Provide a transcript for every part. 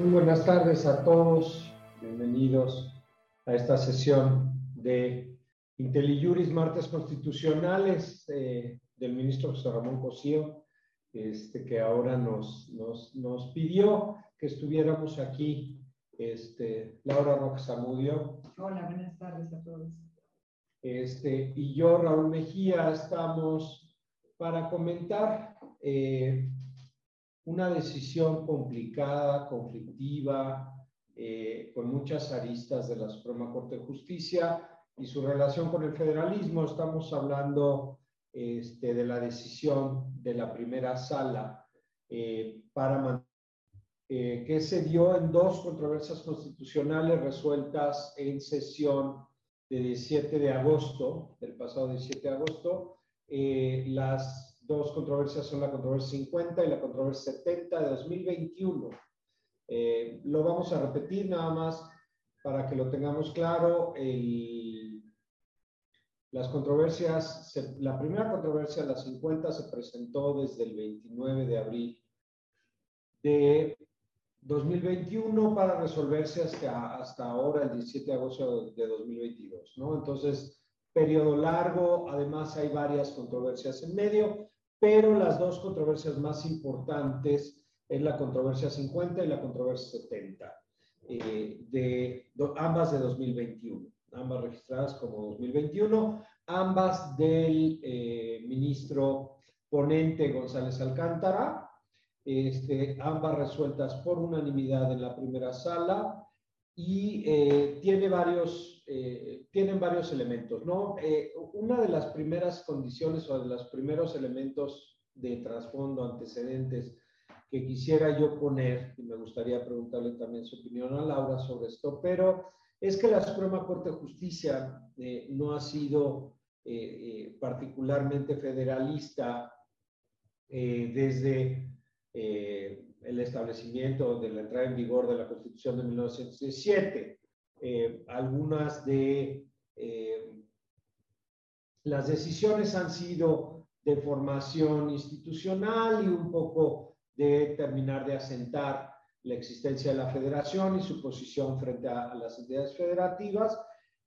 Muy buenas tardes a todos, bienvenidos a esta sesión de IntelliJuris Martes Constitucionales eh, del ministro José Ramón Cosío, este, que ahora nos, nos, nos pidió que estuviéramos aquí. Este, Laura Roque Zamudio. Hola, buenas tardes a todos. Este, y yo, Raúl Mejía, estamos para comentar eh, una decisión complicada, conflictiva, eh, con muchas aristas de la Suprema Corte de Justicia y su relación con el federalismo. Estamos hablando este, de la decisión de la primera sala eh, para eh, que se dio en dos controversias constitucionales resueltas en sesión de 17 de agosto, del pasado 17 de agosto. las dos controversias son la controversia 50 y la controversia 70 de 2021. Eh, lo vamos a repetir nada más para que lo tengamos claro. las controversias, la primera controversia, la 50, se presentó desde el 29 de abril de 2021 para resolverse hasta, hasta ahora, el 17 de agosto de 2022, ¿no? Entonces, periodo largo, además hay varias controversias en medio, pero las dos controversias más importantes es la controversia 50 y la controversia 70, eh, de, ambas de 2021, ambas registradas como 2021, ambas del eh, ministro ponente González Alcántara, este, ambas resueltas por unanimidad en la primera sala y eh, tiene varios, eh, tienen varios elementos, ¿no? Eh, una de las primeras condiciones o de los primeros elementos de trasfondo, antecedentes que quisiera yo poner, y me gustaría preguntarle también su opinión a Laura sobre esto, pero es que la Suprema Corte de Justicia no ha sido particularmente federalista desde el establecimiento de la entrada en vigor de la Constitución de 1917. Eh, algunas de eh, las decisiones han sido de formación institucional y un poco de terminar de asentar la existencia de la federación y su posición frente a, las entidades federativas.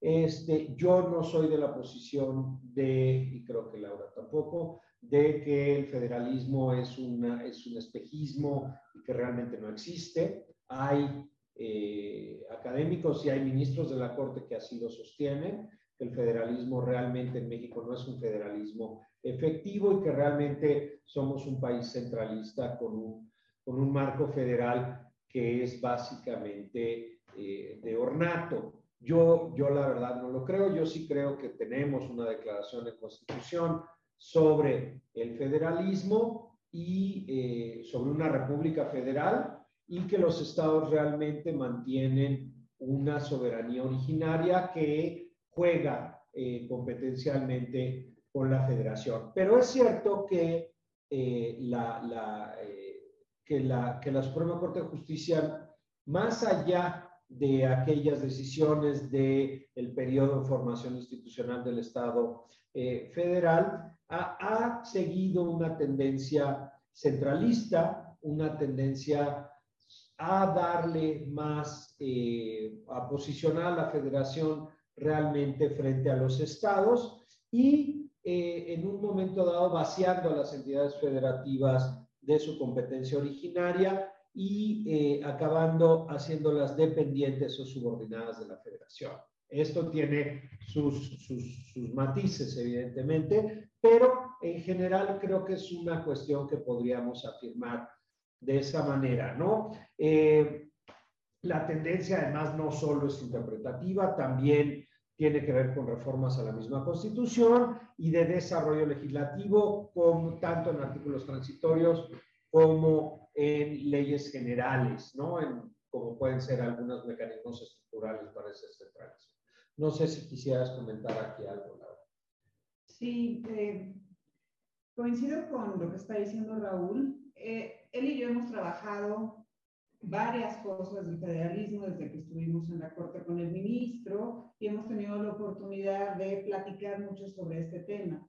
Este, yo no soy de la posición de, y creo que Laura tampoco, de que el federalismo es, una, es un espejismo y que realmente no existe. Hay eh, académicos y hay ministros de la Corte que así lo sostienen, que el federalismo realmente en México no es un federalismo efectivo y que realmente somos un país centralista con un, con un marco federal que es básicamente eh, de ornato. Yo, yo la verdad no lo creo, yo sí creo que tenemos una declaración de constitución sobre el federalismo y eh, sobre una república federal y que los estados realmente mantienen una soberanía originaria que juega eh, competencialmente con la federación. Pero es cierto que, eh, la, que, la, que la Suprema Corte de Justicia, más allá de aquellas decisiones del el periodo de formación institucional del Estado federal, ha, seguido una tendencia centralista, una tendencia a darle más, eh, a posicionar a la federación realmente frente a los estados y eh, en un momento dado vaciando a las entidades federativas de su competencia originaria y eh, acabando haciéndolas dependientes o subordinadas de la federación. Esto tiene sus, sus, matices, evidentemente, pero en general creo que es una cuestión que podríamos afirmar de esa manera, ¿no? Eh, la tendencia además no solo es interpretativa, también tiene que ver con reformas a la misma Constitución y de desarrollo legislativo, como, tanto en artículos transitorios como en leyes generales, ¿no? En, como pueden ser algunos mecanismos estructurales para ese centralismo. No sé si quisieras comentar aquí algo, Laura. Sí, eh, coincido con lo que está diciendo Raúl. Eh, él y yo hemos trabajado varias cosas del federalismo desde que estuvimos en la corte con el ministro y hemos tenido la oportunidad de platicar mucho sobre este tema.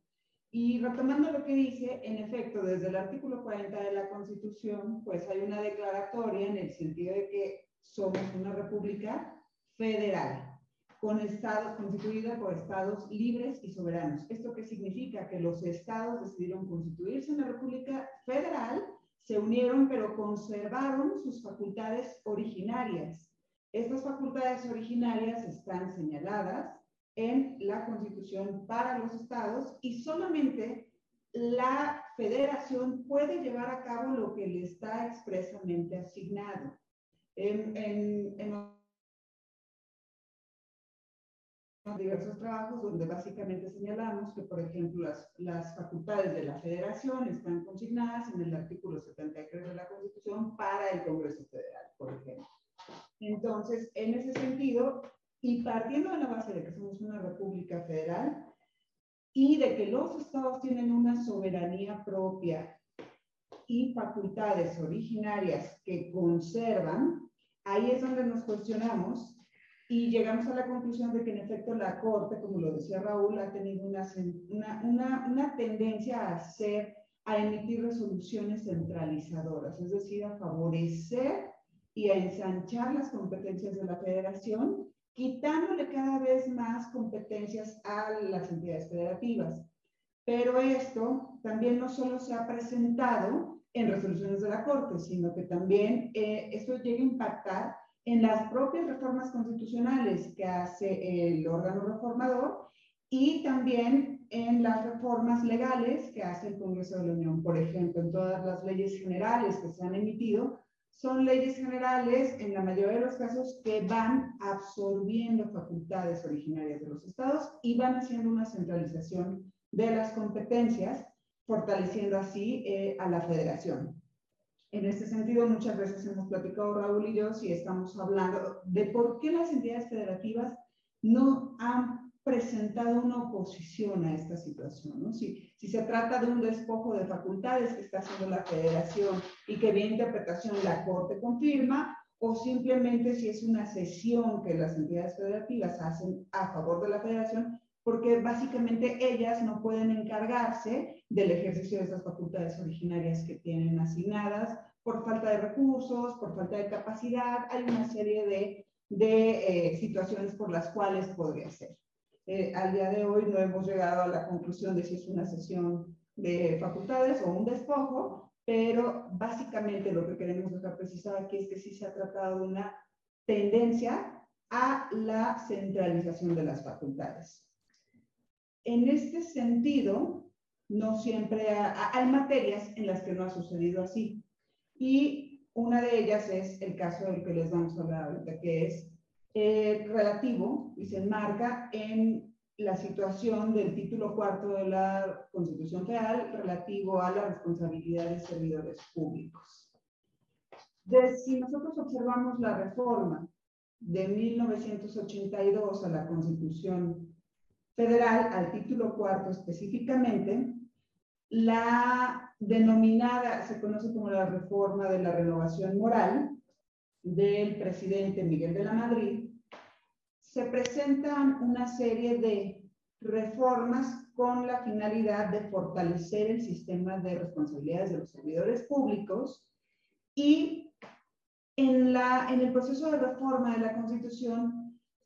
Y retomando lo que dice, en efecto, desde el artículo 40 de la Constitución, pues hay una declaratoria en el sentido de que somos una república federal, con estados, constituida por estados libres y soberanos. ¿Esto qué significa? Que los estados decidieron constituirse en la república federal, se unieron, pero conservaron sus facultades originarias. Estas facultades originarias están señaladas en la Constitución para los estados y solamente la federación puede llevar a cabo lo que le está expresamente asignado. En, diversos trabajos donde básicamente señalamos que, por ejemplo, las, las, facultades de la federación están consignadas en el artículo 73 de la Constitución para el Congreso Federal, por ejemplo. Entonces, en ese sentido, y partiendo de la base de que somos una república federal y de que los estados tienen una soberanía propia y facultades originarias que conservan, ahí es donde nos cuestionamos y llegamos a la conclusión de que en efecto la Corte, como lo decía Raúl, ha tenido una, una, una, tendencia a hacer, a emitir resoluciones centralizadoras, es decir, a favorecer y a ensanchar las competencias de la federación, quitándole cada vez más competencias a las entidades federativas. Pero esto también no solo se ha presentado en resoluciones de la Corte, sino que también eh, esto llega a impactar en las propias reformas constitucionales que hace el órgano reformador y también en las reformas legales que hace el Congreso de la Unión. Por ejemplo, en todas las leyes generales que se han emitido, son leyes generales en la mayoría de los casos que van absorbiendo facultades originarias de los estados y van haciendo una centralización de las competencias, fortaleciendo así eh, a la federación. En este sentido, muchas veces hemos platicado Raúl y yo si estamos hablando de por qué las entidades federativas no han presentado una oposición a esta situación. ¿no? Si, si se trata de un despojo de facultades que está haciendo la federación y que vía interpretación la Corte confirma, o simplemente si es una cesión que las entidades federativas hacen a favor de la federación, porque básicamente ellas no pueden encargarse del ejercicio de esas facultades originarias que tienen asignadas por falta de recursos, por falta de capacidad. Hay una serie de, de eh, situaciones por las cuales podría ser. Eh, al día de hoy no hemos llegado a la conclusión de si es una sesión de facultades o un despojo, pero básicamente lo que queremos dejar precisado aquí es que sí se ha tratado de una tendencia a la centralización de las facultades. En este sentido, no siempre hay materias en las que no ha sucedido así. Y una de ellas es el caso del que les vamos a hablar ahorita, que es eh, relativo y se enmarca en la situación del título cuarto de la Constitución Federal relativo a la responsabilidad de servidores públicos. De, si nosotros observamos la reforma de 1982 a la Constitución federal, al título cuarto específicamente, la denominada, se conoce como la reforma de la renovación moral del presidente Miguel de la Madrid, se presentan una serie de reformas con la finalidad de fortalecer el sistema de responsabilidades de los servidores públicos y en, la, en el proceso de reforma de la Constitución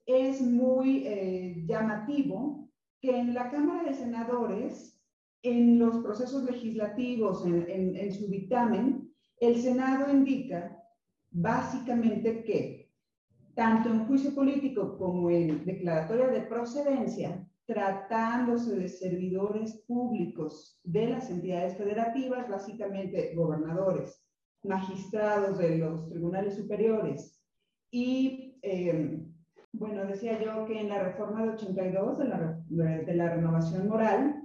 es muy eh, llamativo que en la Cámara de Senadores, en los procesos legislativos, en, en su dictamen, el Senado indica básicamente que tanto en juicio político como en declaratoria de procedencia, tratándose de servidores públicos de las entidades federativas, básicamente gobernadores, magistrados de los tribunales superiores y eh, bueno, decía yo que en la reforma de 82 de la, de la renovación moral,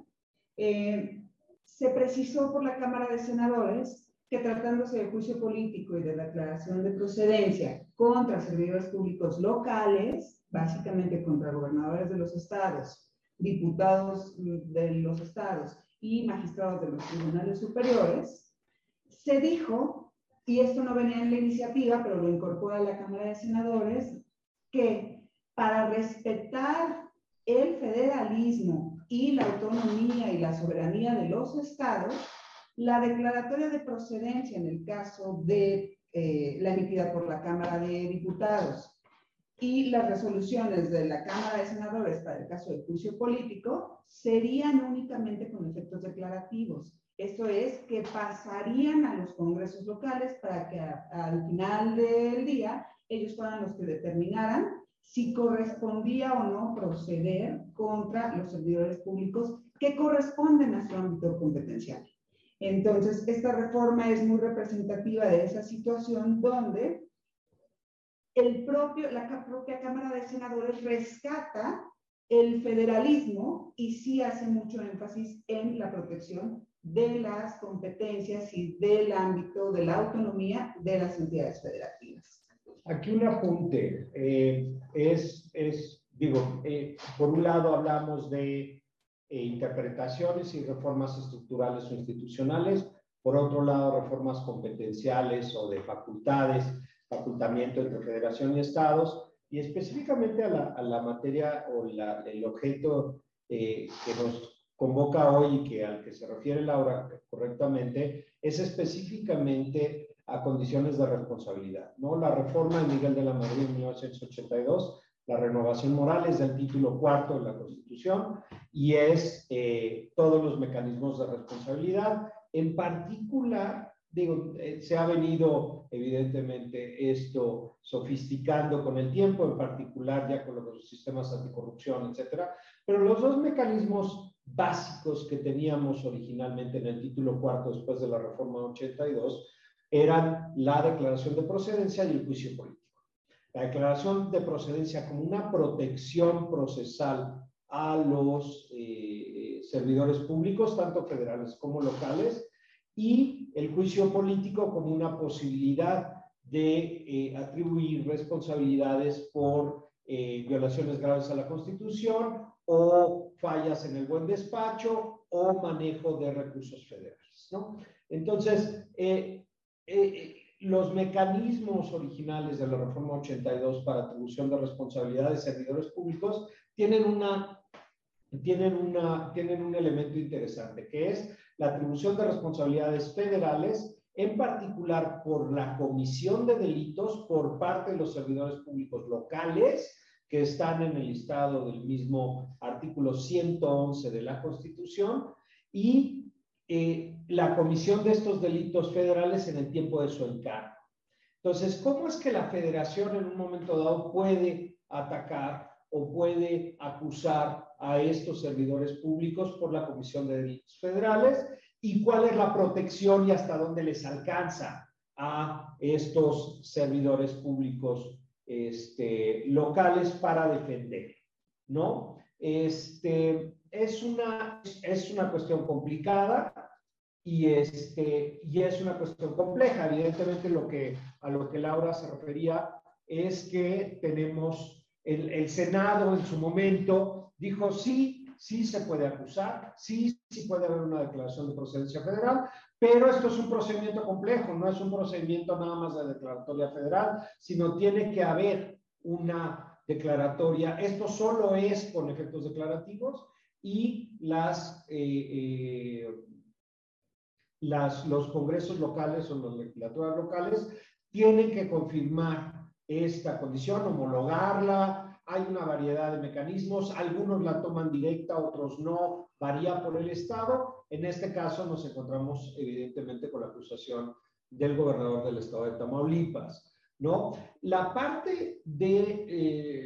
eh, se precisó por la Cámara de Senadores que tratándose de juicio político y de declaración de procedencia contra servidores públicos locales, básicamente contra gobernadores de los estados, diputados de los estados y magistrados de los tribunales superiores, se dijo, y esto no venía en la iniciativa, pero lo incorpora la Cámara de Senadores, que para respetar el federalismo y la autonomía y la soberanía de los estados, la declaratoria de procedencia en el caso de eh, la emitida por la Cámara de Diputados y las resoluciones de la Cámara de Senadores para el caso de juicio político serían únicamente con efectos declarativos. Esto es, que pasarían a los congresos locales para que al final del día ellos fueran los que determinaran si correspondía o no proceder contra los servidores públicos que corresponden a su ámbito competencial. Entonces, esta reforma es muy representativa de esa situación donde el propio, la propia Cámara de Senadores rescata el federalismo y sí hace mucho énfasis en la protección de las competencias y del ámbito de la autonomía de las entidades federativas. Aquí un apunte. Eh, es, es, digo, eh, por un lado hablamos de eh, interpretaciones y reformas estructurales o institucionales, por otro lado reformas competenciales o de facultades, facultamiento entre federación y estados, y específicamente a la, a la materia o el objeto que nos convoca hoy y que al que se refiere Laura correctamente, es específicamente a condiciones de responsabilidad. ¿no? La reforma de Miguel de la Madrid en 1982, la renovación moral es del título cuarto de la Constitución y es eh, todos los mecanismos de responsabilidad. En particular, digo, eh, se ha venido evidentemente esto sofisticando con el tiempo, en particular ya con los sistemas anticorrupción, etcétera, pero los dos mecanismos básicos que teníamos originalmente en el título cuarto después de la reforma 82 eran la declaración de procedencia y el juicio político. La declaración de procedencia como una protección procesal a los eh, servidores públicos, tanto federales como locales, y el juicio político como una posibilidad de eh, atribuir responsabilidades por eh, violaciones graves a la Constitución o fallas en el buen despacho o manejo de recursos federales. ¿no? Entonces, eh, los mecanismos originales de la reforma 82 para atribución de responsabilidades de servidores públicos tienen, una, tienen, una, tienen un elemento interesante, que es la atribución de responsabilidades federales, en particular por la comisión de delitos por parte de los servidores públicos locales, que están en el listado del mismo artículo 111 de la Constitución y eh, la comisión de estos delitos federales en el tiempo de su encargo. Entonces, ¿cómo es que la federación en un momento dado puede atacar o puede acusar a estos servidores públicos por la comisión de delitos federales? ¿Y cuál es la protección y hasta dónde les alcanza a estos servidores públicos este, locales para defender, ¿no? Este, es, una, es una cuestión complicada y, este, y es una cuestión compleja. Evidentemente, lo que, a lo que Laura se refería es que tenemos el, el Senado en su momento dijo sí, sí se puede acusar, sí, sí puede haber una declaración de procedencia federal, pero esto es un procedimiento complejo, no es un procedimiento nada más de declaratoria federal, sino tiene que haber una declaratoria. Esto solo es con efectos declarativos y las, eh, eh, las, los congresos locales o las legislaturas locales tienen que confirmar esta condición, homologarla, hay una variedad de mecanismos, algunos la toman directa, otros no, varía por el Estado. En este caso nos encontramos evidentemente con la acusación del gobernador del Estado de Tamaulipas. ¿no? La parte de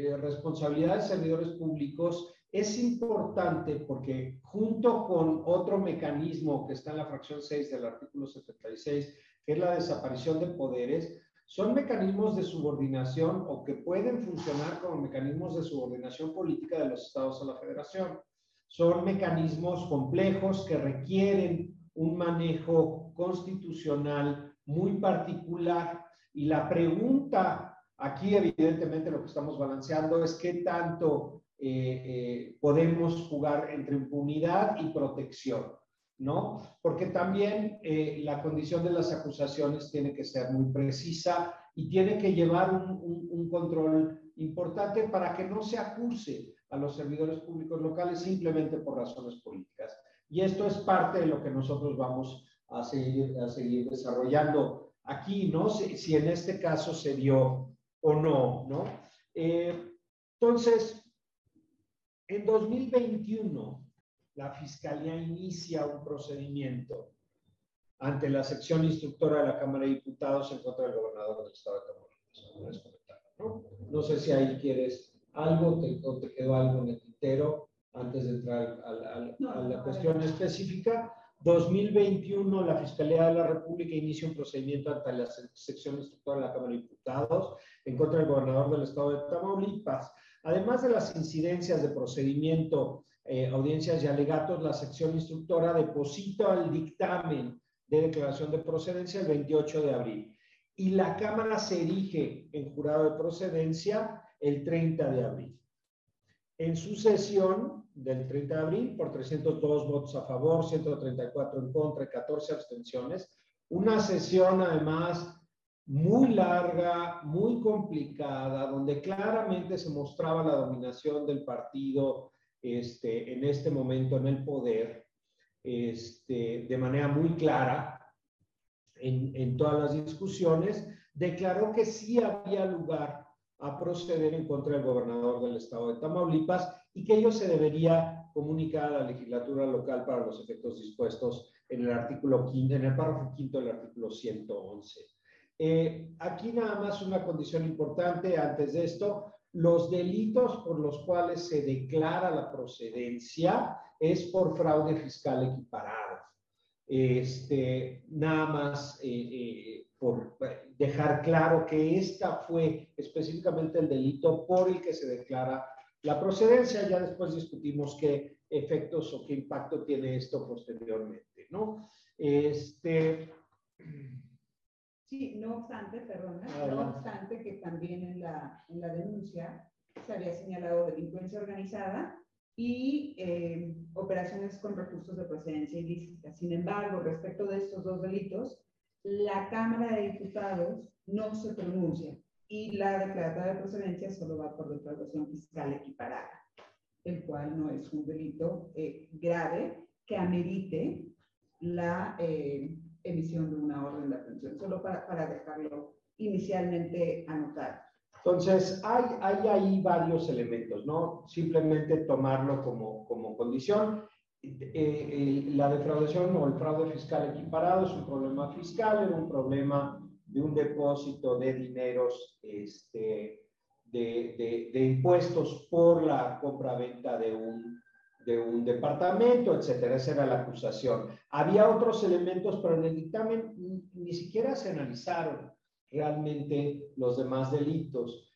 eh, responsabilidad de servidores públicos es importante porque junto con otro mecanismo que está en la fracción 6 del artículo 76, que es la desaparición de poderes, son mecanismos de subordinación o que pueden funcionar como mecanismos de subordinación política de los estados a la federación. Son mecanismos complejos que requieren un manejo constitucional muy particular y la pregunta aquí evidentemente lo que estamos balanceando es qué tanto eh, eh, podemos jugar entre impunidad y protección. ¿no? Porque también eh, la condición de las acusaciones tiene que ser muy precisa y tiene que llevar un, control importante para que no se acuse a los servidores públicos locales simplemente por razones políticas. Y esto es parte de lo que nosotros vamos a seguir, a seguir desarrollando aquí, ¿no? Si, si en este caso se dio o no, ¿no? Eh, entonces, en 2021, la Fiscalía inicia un procedimiento ante la sección instructora de la Cámara de Diputados en contra del gobernador del Estado de Tamaulipas. ¿no? no sé si ahí quieres algo te, o te quedó algo en el tintero antes de entrar a, a la cuestión específica. 2021, la Fiscalía de la República inicia un procedimiento ante la sección instructora de la Cámara de Diputados en contra del gobernador del Estado de Tamaulipas. Además de las incidencias de procedimiento, eh, audiencias y alegatos, la sección instructora deposita el dictamen de declaración de procedencia el 28 de abril y la Cámara se erige en jurado de procedencia el 30 de abril. En su sesión del 30 de abril, por 302 votos a favor, 134 en contra y 14 abstenciones, una sesión además muy larga, muy complicada, donde claramente se mostraba la dominación del partido este, en este momento en el poder, este, de manera muy clara en, en todas las discusiones, declaró que sí había lugar a proceder en contra del gobernador del estado de Tamaulipas y que ello se debería comunicar a la legislatura local para los efectos dispuestos en el artículo quinto, en el párrafo quinto del artículo 111. Eh, aquí nada más una condición importante antes de esto. Los delitos por los cuales se declara la procedencia es por fraude fiscal equiparado. Este, nada más eh, eh, por dejar claro que esta fue específicamente el delito por el que se declara la procedencia. Ya después discutimos qué efectos o qué impacto tiene esto posteriormente, ¿no? Este, Sí, no obstante, perdona, no obstante que también en la, en la denuncia se había señalado delincuencia organizada y eh, operaciones con recursos de procedencia ilícita. Sin embargo, respecto de estos dos delitos, la Cámara de Diputados no se pronuncia y la declaratoria de procedencia solo va por declaración fiscal equiparada, el cual no es un delito eh, grave que amerite la eh, emisión de una orden de aprehensión, solo para, para dejarlo inicialmente anotado. Entonces, hay, hay ahí varios elementos, ¿no? Simplemente tomarlo como, como condición. Eh, eh, la defraudación o el fraude fiscal equiparado es un problema fiscal, es un problema de un depósito de dineros este, de, de, de impuestos por la compra-venta de un de un departamento, etcétera. Esa era la acusación. Había otros elementos, pero en el dictamen ni siquiera se analizaron realmente los demás delitos.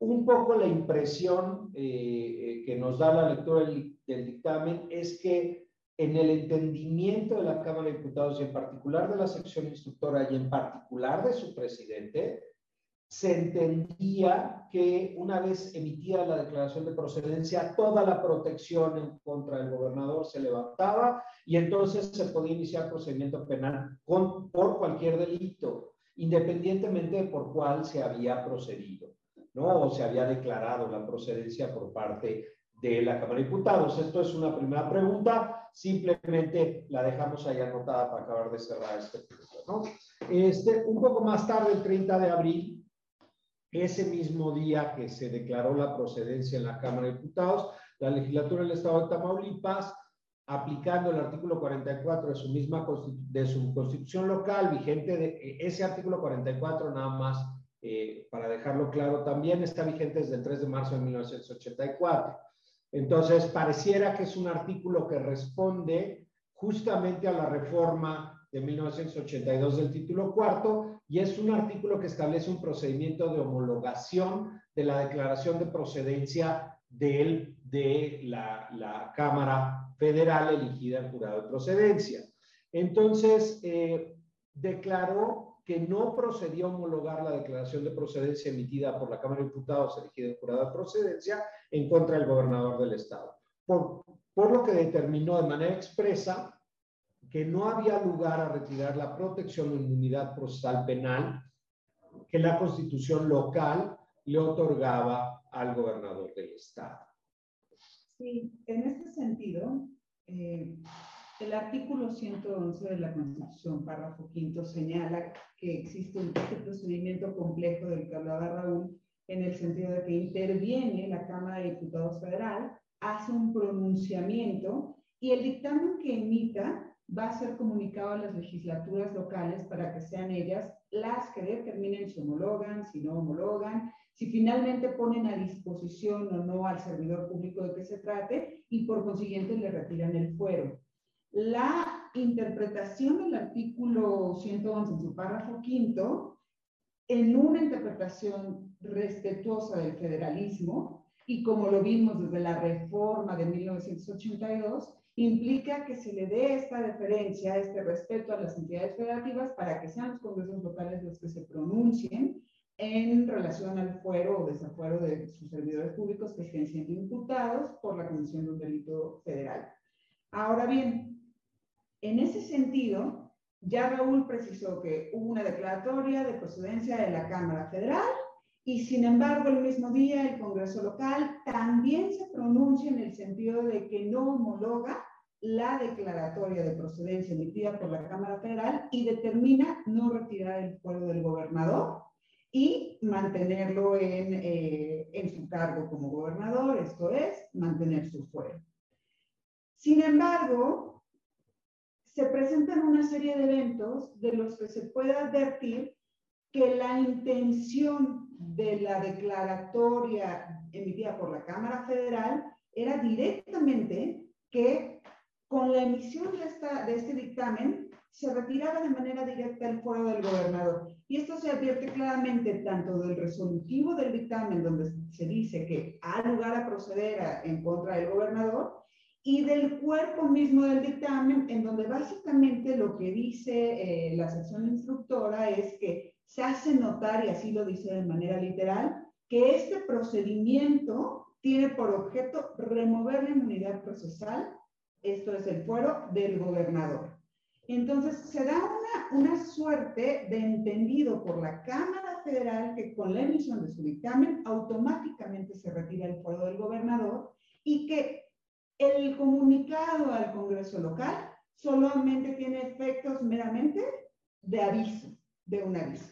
Un poco la impresión eh, eh, que nos da la lectura del, del dictamen es que en el entendimiento de la Cámara de Diputados y en particular de la sección instructora y en particular de su presidente, se entendía que una vez emitida la declaración de procedencia, toda la protección contra del gobernador se levantaba y entonces se podía iniciar procedimiento penal por cualquier delito, independientemente de por cuál se había procedido, ¿no? O se había declarado la procedencia por parte de la Cámara de Diputados. Esto es una primera pregunta, simplemente la dejamos ahí anotada para acabar de cerrar este punto, ¿no? Este, un poco más tarde, el 30 de abril, ese mismo día que se declaró la procedencia en la Cámara de Diputados, la legislatura del Estado de Tamaulipas, aplicando el artículo 44 de su misma de su constitución local, vigente de e, ese artículo 44 nada más, eh, para dejarlo claro, también está vigente desde el 3 de marzo de 1984. Entonces, pareciera que es un artículo que responde justamente a la reforma de 1982 del título cuarto y es un artículo que establece un procedimiento de homologación de la declaración de procedencia de, de la, la Cámara Federal elegida en jurado de procedencia. Entonces, eh, declaró que no procedió a homologar la declaración de procedencia emitida por la Cámara de Diputados elegida en jurado de procedencia en contra del gobernador del Estado. Por, por lo que determinó de manera expresa que no había lugar a retirar la protección o inmunidad procesal penal que la constitución local le otorgaba al gobernador del estado. Sí, en este sentido, eh, el artículo 111 de la Constitución, párrafo quinto, señala que existe un procedimiento complejo del que hablaba Raúl, en el sentido de que interviene la Cámara de Diputados Federal, hace un pronunciamiento y el dictamen que emita va a ser comunicado a las legislaturas locales para que sean ellas las que determinen si homologan, si no homologan, si finalmente ponen a disposición o no al servidor público de que se trate y por consiguiente le retiran el fuero. La interpretación del artículo 111 en su párrafo quinto, en una interpretación respetuosa del federalismo, y como lo vimos desde la reforma de 1982, implica que se le dé esta deferencia, este respeto a las entidades federativas para que sean los congresos locales los que se pronuncien en relación al fuero o desafuero de sus servidores públicos que estén siendo imputados por la comisión de un delito federal. Ahora bien, en ese sentido, ya Raúl precisó que hubo una declaratoria de procedencia de la Cámara Federal y sin embargo el mismo día el Congreso local también se pronuncia en el sentido de que no homologa la declaratoria de procedencia emitida por la Cámara Federal y determina no retirar el fuero del gobernador y mantenerlo en, eh, en su cargo como gobernador, esto es, mantener su fuero. Sin embargo, se presentan una serie de eventos de los que se puede advertir que la intención de la declaratoria emitida por la Cámara Federal era directamente que con la emisión de, esta, de este dictamen se retiraba de manera directa el fuero del gobernador. Y esto se advierte claramente tanto del resolutivo del dictamen, donde se dice que ha lugar a proceder en contra del gobernador, y del cuerpo mismo del dictamen, en donde básicamente lo que dice eh, la sección instructora es que se hace notar, y así lo dice de manera literal, que este procedimiento tiene por objeto remover la inmunidad procesal, esto es el fuero del gobernador. Entonces, se da una, una suerte de entendido por la Cámara Federal que con la emisión de su dictamen automáticamente se retira el fuero del gobernador y que el comunicado al Congreso local solamente tiene efectos meramente de aviso, de un aviso.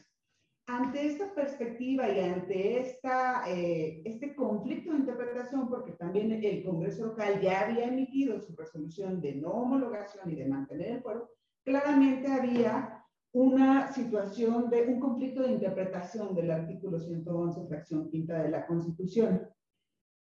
Ante esta perspectiva y ante esta, eh, este conflicto de interpretación, porque también el Congreso local ya había emitido su resolución de no homologación y de mantener el fuero, claramente había una situación de un conflicto de interpretación del artículo 111, fracción quinta de la Constitución.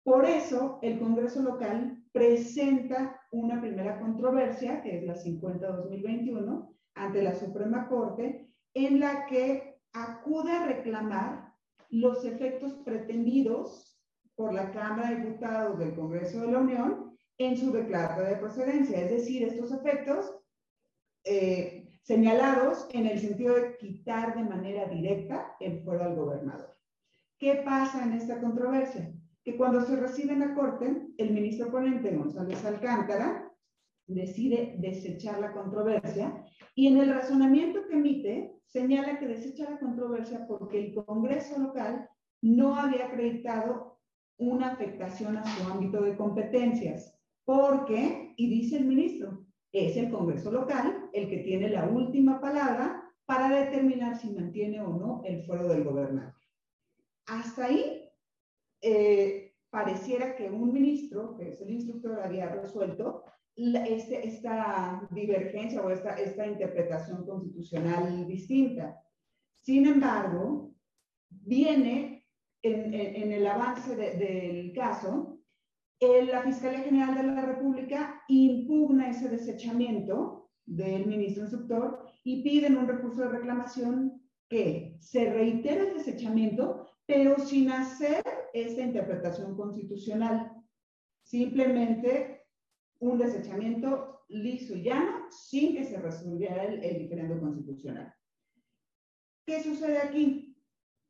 Por eso, el Congreso local presenta una primera controversia, que es la 50-2021, ante la Suprema Corte, en la que acude a reclamar los efectos pretendidos por la Cámara de Diputados del Congreso de la Unión en su declaratoria de procedencia, es decir, estos efectos eh, señalados en el sentido de quitar de manera directa el fuero al gobernador. ¿Qué pasa en esta controversia? que cuando se recibe en la Corte, el ministro ponente González Alcántara decide desechar la controversia y en el razonamiento que emite señala que desecha la controversia porque el Congreso local no había acreditado una afectación a su ámbito de competencias, porque, y dice el ministro, es el Congreso local el que tiene la última palabra para determinar si mantiene o no el fuero del gobernador. Hasta ahí eh, pareciera que un ministro, que es el instructor, había resuelto este, esta divergencia o esta, esta interpretación constitucional distinta. Sin embargo, viene en, en, el avance del caso, la Fiscalía General de la República impugna ese desechamiento del ministro instructor y piden un recurso de reclamación que se reitere el desechamiento, pero sin hacer esta interpretación constitucional. Simplemente un desechamiento liso y llano sin que se resolviera el, el diferendo constitucional. ¿Qué sucede aquí?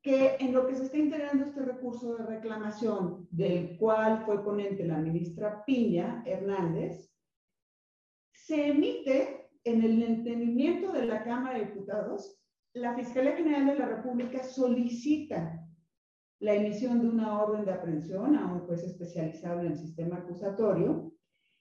Que en lo que se está integrando este recurso de reclamación, del cual fue ponente la ministra Piña Hernández, se emite en el entendimiento de la Cámara de Diputados, la Fiscalía General de la República solicita la emisión de una orden de aprehensión a un juez especializado en el sistema acusatorio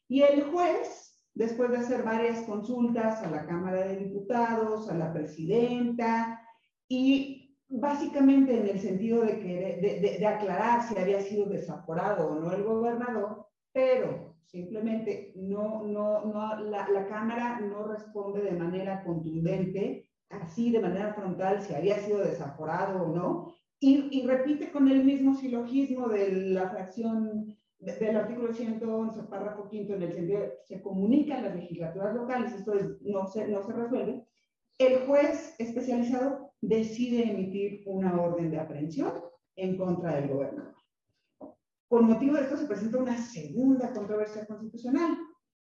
y el juez, después de hacer varias consultas a la Cámara de Diputados, a la presidenta y básicamente en el sentido de, que, de, aclarar si había sido desaforado o no el gobernador, pero simplemente no, no, no, la, Cámara no responde de manera contundente así de manera frontal si había sido desaforado o no, y, repite con el mismo silogismo de la fracción del artículo 111, párrafo quinto, en el sentido de se comunican las legislaturas locales, esto es, no, se, no se resuelve, el juez especializado decide emitir una orden de aprehensión en contra del gobernador. Con motivo de esto se presenta una segunda controversia constitucional,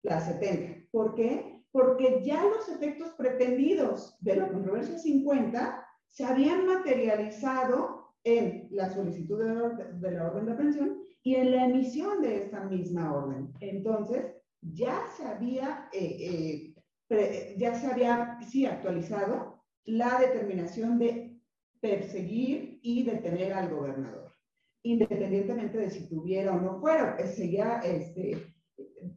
la 70. ¿Por qué? Porque ya los efectos pretendidos de la controversia 50 se habían materializado en la solicitud de, la orden de aprehensión y en la emisión de esta misma orden. Entonces, ya se había, eh, eh, ya se había, sí, actualizado la determinación de perseguir y detener al gobernador, independientemente de si tuviera o no fuera, pues, seguía este,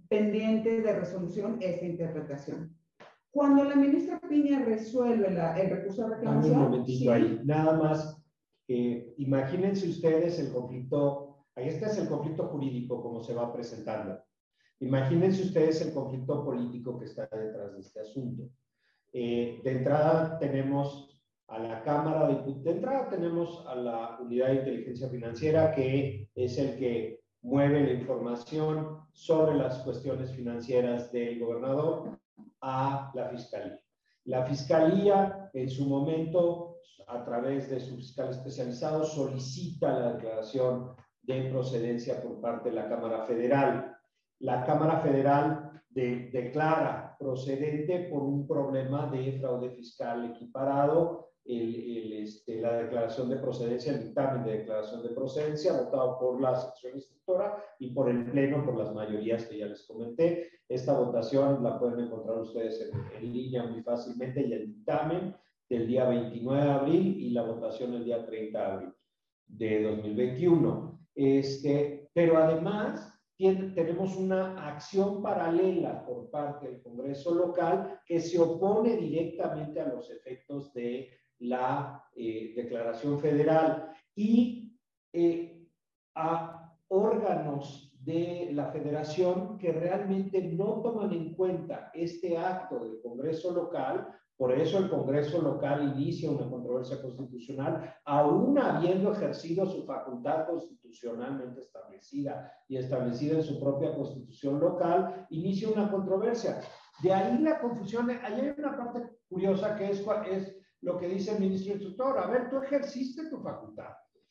pendiente de resolución esta interpretación. Cuando la ministra Piña resuelve el recurso de reclamación... Un momentito ahí, nada más imagínense ustedes el conflicto, ahí este es el conflicto jurídico como se va presentando. Imagínense ustedes el conflicto político que está detrás de este asunto. Eh, de entrada tenemos a la Cámara de de entrada tenemos a la Unidad de Inteligencia Financiera que es el que mueve la información sobre las cuestiones financieras del gobernador a la Fiscalía. La Fiscalía en su momento a través de su fiscal especializado, solicita la declaración de procedencia por parte de la Cámara Federal. La Cámara Federal declara procedente por un problema de fraude fiscal equiparado este, la declaración de procedencia, el dictamen de declaración de procedencia, votado por la sección instructora y por el Pleno, por las mayorías que ya les comenté. Esta votación la pueden encontrar ustedes en, en línea muy fácilmente y el dictamen del día 29 de abril y la votación el día 30 de abril de 2021. Este, pero además tenemos una acción paralela por parte del Congreso local que se opone directamente a los efectos de la eh, declaración federal. Y eh, a órganos de la federación que realmente no toman en cuenta este acto del Congreso local por eso el Congreso local inicia una controversia constitucional, aún habiendo ejercido su facultad constitucionalmente establecida y establecida en su propia constitución local, inicia una controversia. De ahí la confusión. Ahí hay una parte curiosa que es, lo que dice el ministro instructor. A ver, tú ejerciste tu facultad.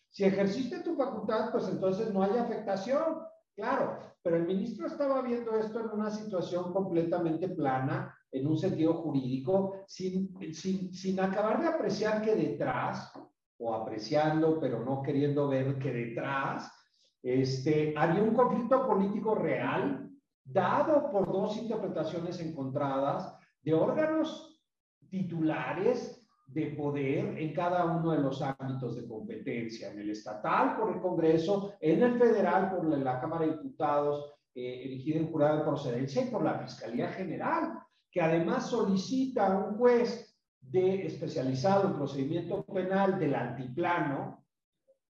Si ejerciste tu facultad, pues entonces no hay afectación. Claro, pero el ministro estaba viendo esto en una situación completamente plana, en un sentido jurídico, sin, sin, sin acabar de apreciar que detrás, o apreciando, pero no queriendo ver que detrás, este, había un conflicto político real, dado por dos interpretaciones encontradas de órganos titulares de poder en cada uno de los ámbitos de competencia, en el estatal por el Congreso, en el federal por la Cámara de Diputados, eh, elegida en jurado de procedencia y por la Fiscalía General que además solicita a un juez de especializado en procedimiento penal del altiplano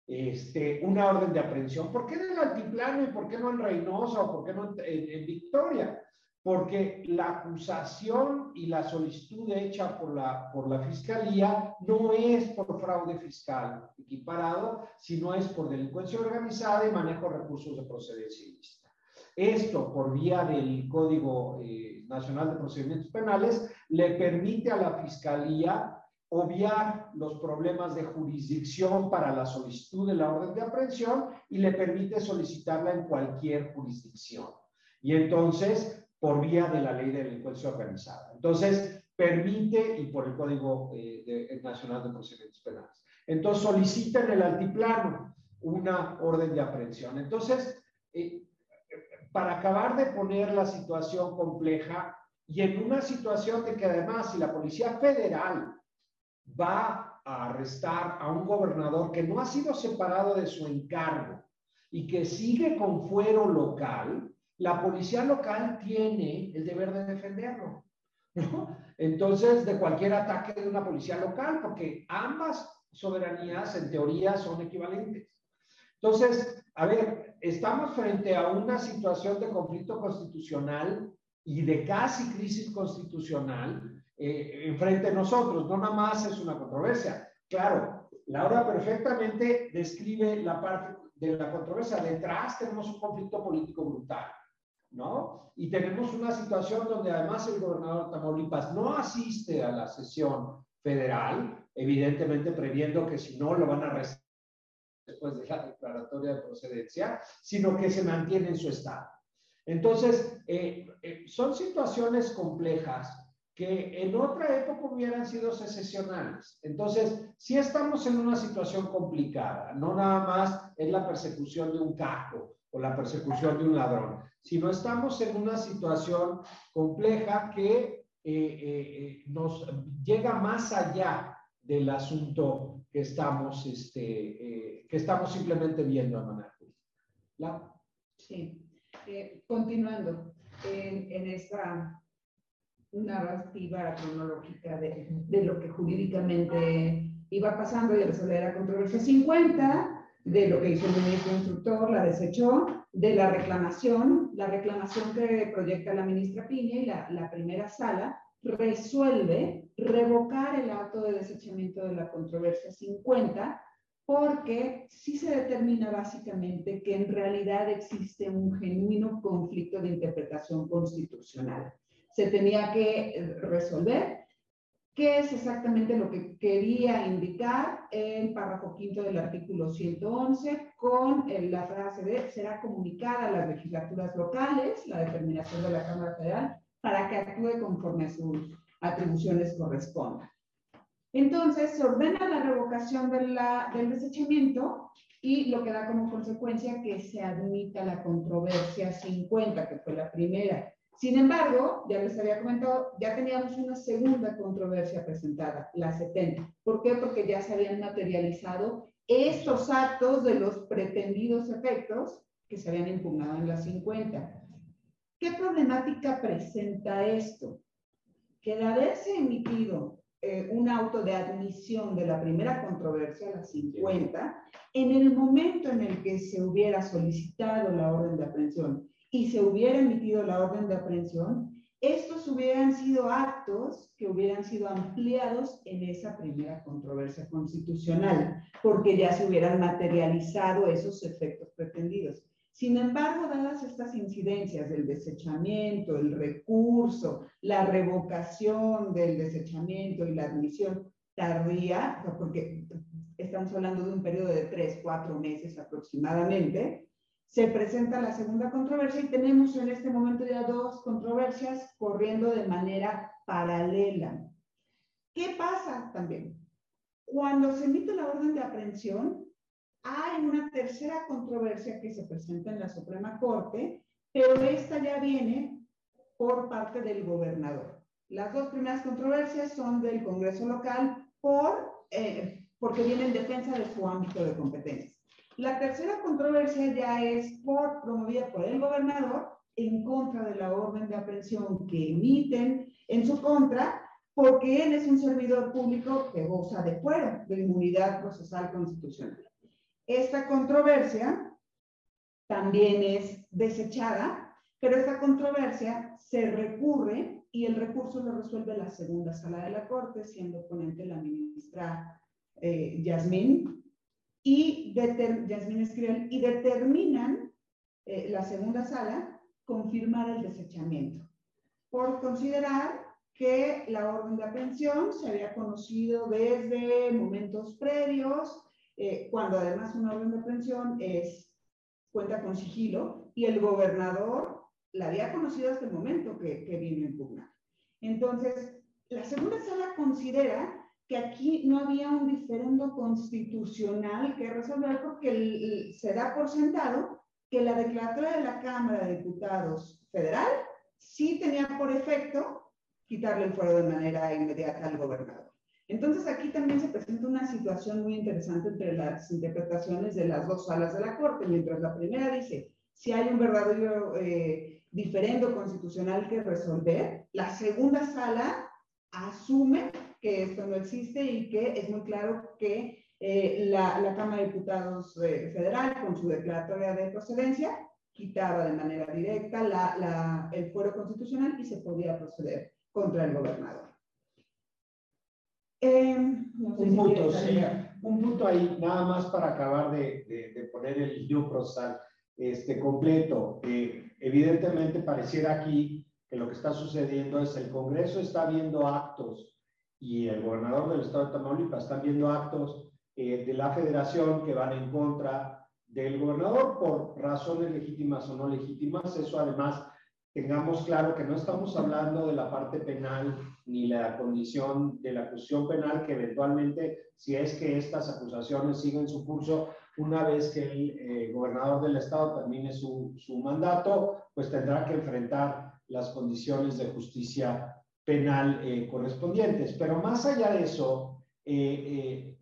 este, una orden de aprehensión. ¿Por qué en el altiplano y por qué no en Reynosa o por qué no en, Victoria? Porque la acusación y la solicitud hecha por la, por la fiscalía no es por fraude fiscal equiparado, sino es por delincuencia organizada y manejo de recursos de procedencia ilícita. Esto por vía del Código eh, Nacional de Procedimientos Penales le permite a la Fiscalía obviar los problemas de jurisdicción para la solicitud de la orden de aprehensión y le permite solicitarla en cualquier jurisdicción. Y entonces, por vía de la ley de delincuencia organizada. Entonces, permite, y por el Código eh, Nacional de Procedimientos Penales. Entonces, solicita en el altiplano una orden de aprehensión. Entonces, eh, para acabar de poner la situación compleja y en una situación de que además si la Policía Federal va a arrestar a un gobernador que no ha sido separado de su encargo y que sigue con fuero local, la policía local tiene el deber de defenderlo. Entonces, de cualquier ataque de una policía local, porque ambas soberanías en teoría son equivalentes. Entonces, a ver, estamos frente a una situación de conflicto constitucional y de casi crisis constitucional eh, enfrente de nosotros. No nada más es una controversia. Claro, Laura perfectamente describe la parte de la controversia. Detrás tenemos un conflicto político brutal. ¿no? Y tenemos una situación donde además el gobernador Tamaulipas no asiste a la sesión federal, evidentemente previendo que si no lo van a arrestar después de la declaratoria de procedencia, sino que se mantiene en su estado. Entonces, eh, eh, son situaciones complejas que en otra época hubieran sido secesionales. Entonces, si estamos en una situación complicada, no nada más es la persecución de un caco o la persecución de un ladrón, sino estamos en una situación compleja que eh, nos llega más allá del asunto que estamos, este, que estamos simplemente viendo a manera Sí. Eh, continuando en, en, esta narrativa cronológica de, de, lo que jurídicamente iba pasando y resolver la controversia 50, de lo que hizo el ministro instructor, la desechó, de la reclamación, la reclamación que proyecta la ministra Piña y la, la primera sala resuelve revocar el acto de desechamiento de la controversia 50 porque sí se determina básicamente que en realidad existe un genuino conflicto de interpretación constitucional. Se tenía que resolver qué es exactamente lo que quería indicar el párrafo quinto del artículo 111 con la frase de será comunicada a las legislaturas locales la determinación de la Cámara Federal para que actúe conforme a sus atribuciones correspondan. Entonces, se ordena la revocación del desechamiento y lo que da como consecuencia que se admita la controversia 50, que fue la primera. Sin embargo, ya les había comentado, ya teníamos una segunda controversia presentada, la 70. ¿Por qué? Porque ya se habían materializado estos actos de los pretendidos efectos que se habían impugnado en la 50. ¿Qué problemática presenta esto? Que de haberse emitido eh, un auto de admisión de la primera controversia, la 50, en el momento en el que se hubiera solicitado la orden de aprehensión y se hubiera emitido la orden de aprehensión, estos hubieran sido actos que hubieran sido ampliados en esa primera controversia constitucional, porque ya se hubieran materializado esos efectos pretendidos. Sin embargo, dadas estas incidencias del desechamiento, el recurso, la revocación del desechamiento y la admisión tardía, porque estamos hablando de un periodo de tres, cuatro meses aproximadamente, se presenta la segunda controversia y tenemos en este momento ya dos controversias corriendo de manera paralela. ¿Qué pasa también? Cuando se emite la orden de aprehensión, hay una tercera controversia que se presenta en la Suprema Corte, pero esta ya viene por parte del gobernador. Las dos primeras controversias son del Congreso local por, eh, porque viene en defensa de su ámbito de competencia. La tercera controversia ya es por, promovida por el gobernador en contra de la orden de aprehensión que emiten en su contra, porque él es un servidor público que goza de fuero, de inmunidad procesal constitucional. Esta controversia también es desechada, pero esta controversia se recurre y el recurso lo resuelve la segunda sala de la Corte, siendo ponente la ministra eh, Yasmín, y Yasmín Escribel, y determinan eh, la segunda sala confirmar el desechamiento, por considerar que la orden de aprehensión se había conocido desde momentos previos, eh, cuando además una orden de aprehensión es, cuenta con sigilo y el gobernador la había conocido hasta el momento que, que vino a impugnar. Entonces, la segunda sala considera que aquí no había un diferendo constitucional que resolver porque se da por sentado que la declaratoria de la Cámara de Diputados Federal sí tenía por efecto quitarle el fuero de manera inmediata al gobernador. Entonces aquí también se presenta una situación muy interesante entre las interpretaciones de las dos salas de la Corte, mientras la primera dice, si hay un verdadero eh, diferendo constitucional que resolver, la segunda sala asume que esto no existe y que es muy claro que eh, la, Cámara de Diputados eh, Federal, con su declaratoria de procedencia, quitaba de manera directa el fuero constitucional y se podía proceder contra el gobernador. Eh, un punto, sí, un punto ahí, nada más para acabar de, de, de poner el hilo procesal este, completo. Eh, evidentemente pareciera aquí que lo que está sucediendo es el Congreso está viendo actos y el gobernador del estado de Tamaulipas está viendo actos eh, de la federación que van en contra del gobernador por razones legítimas o no legítimas. Eso además tengamos claro que no estamos hablando de la parte penal ni la condición de la acusación penal, que eventualmente, si es que estas acusaciones siguen su curso, una vez que el eh, gobernador del estado termine su, su, mandato, pues tendrá que enfrentar las condiciones de justicia penal eh, correspondientes. Pero más allá de eso, eh,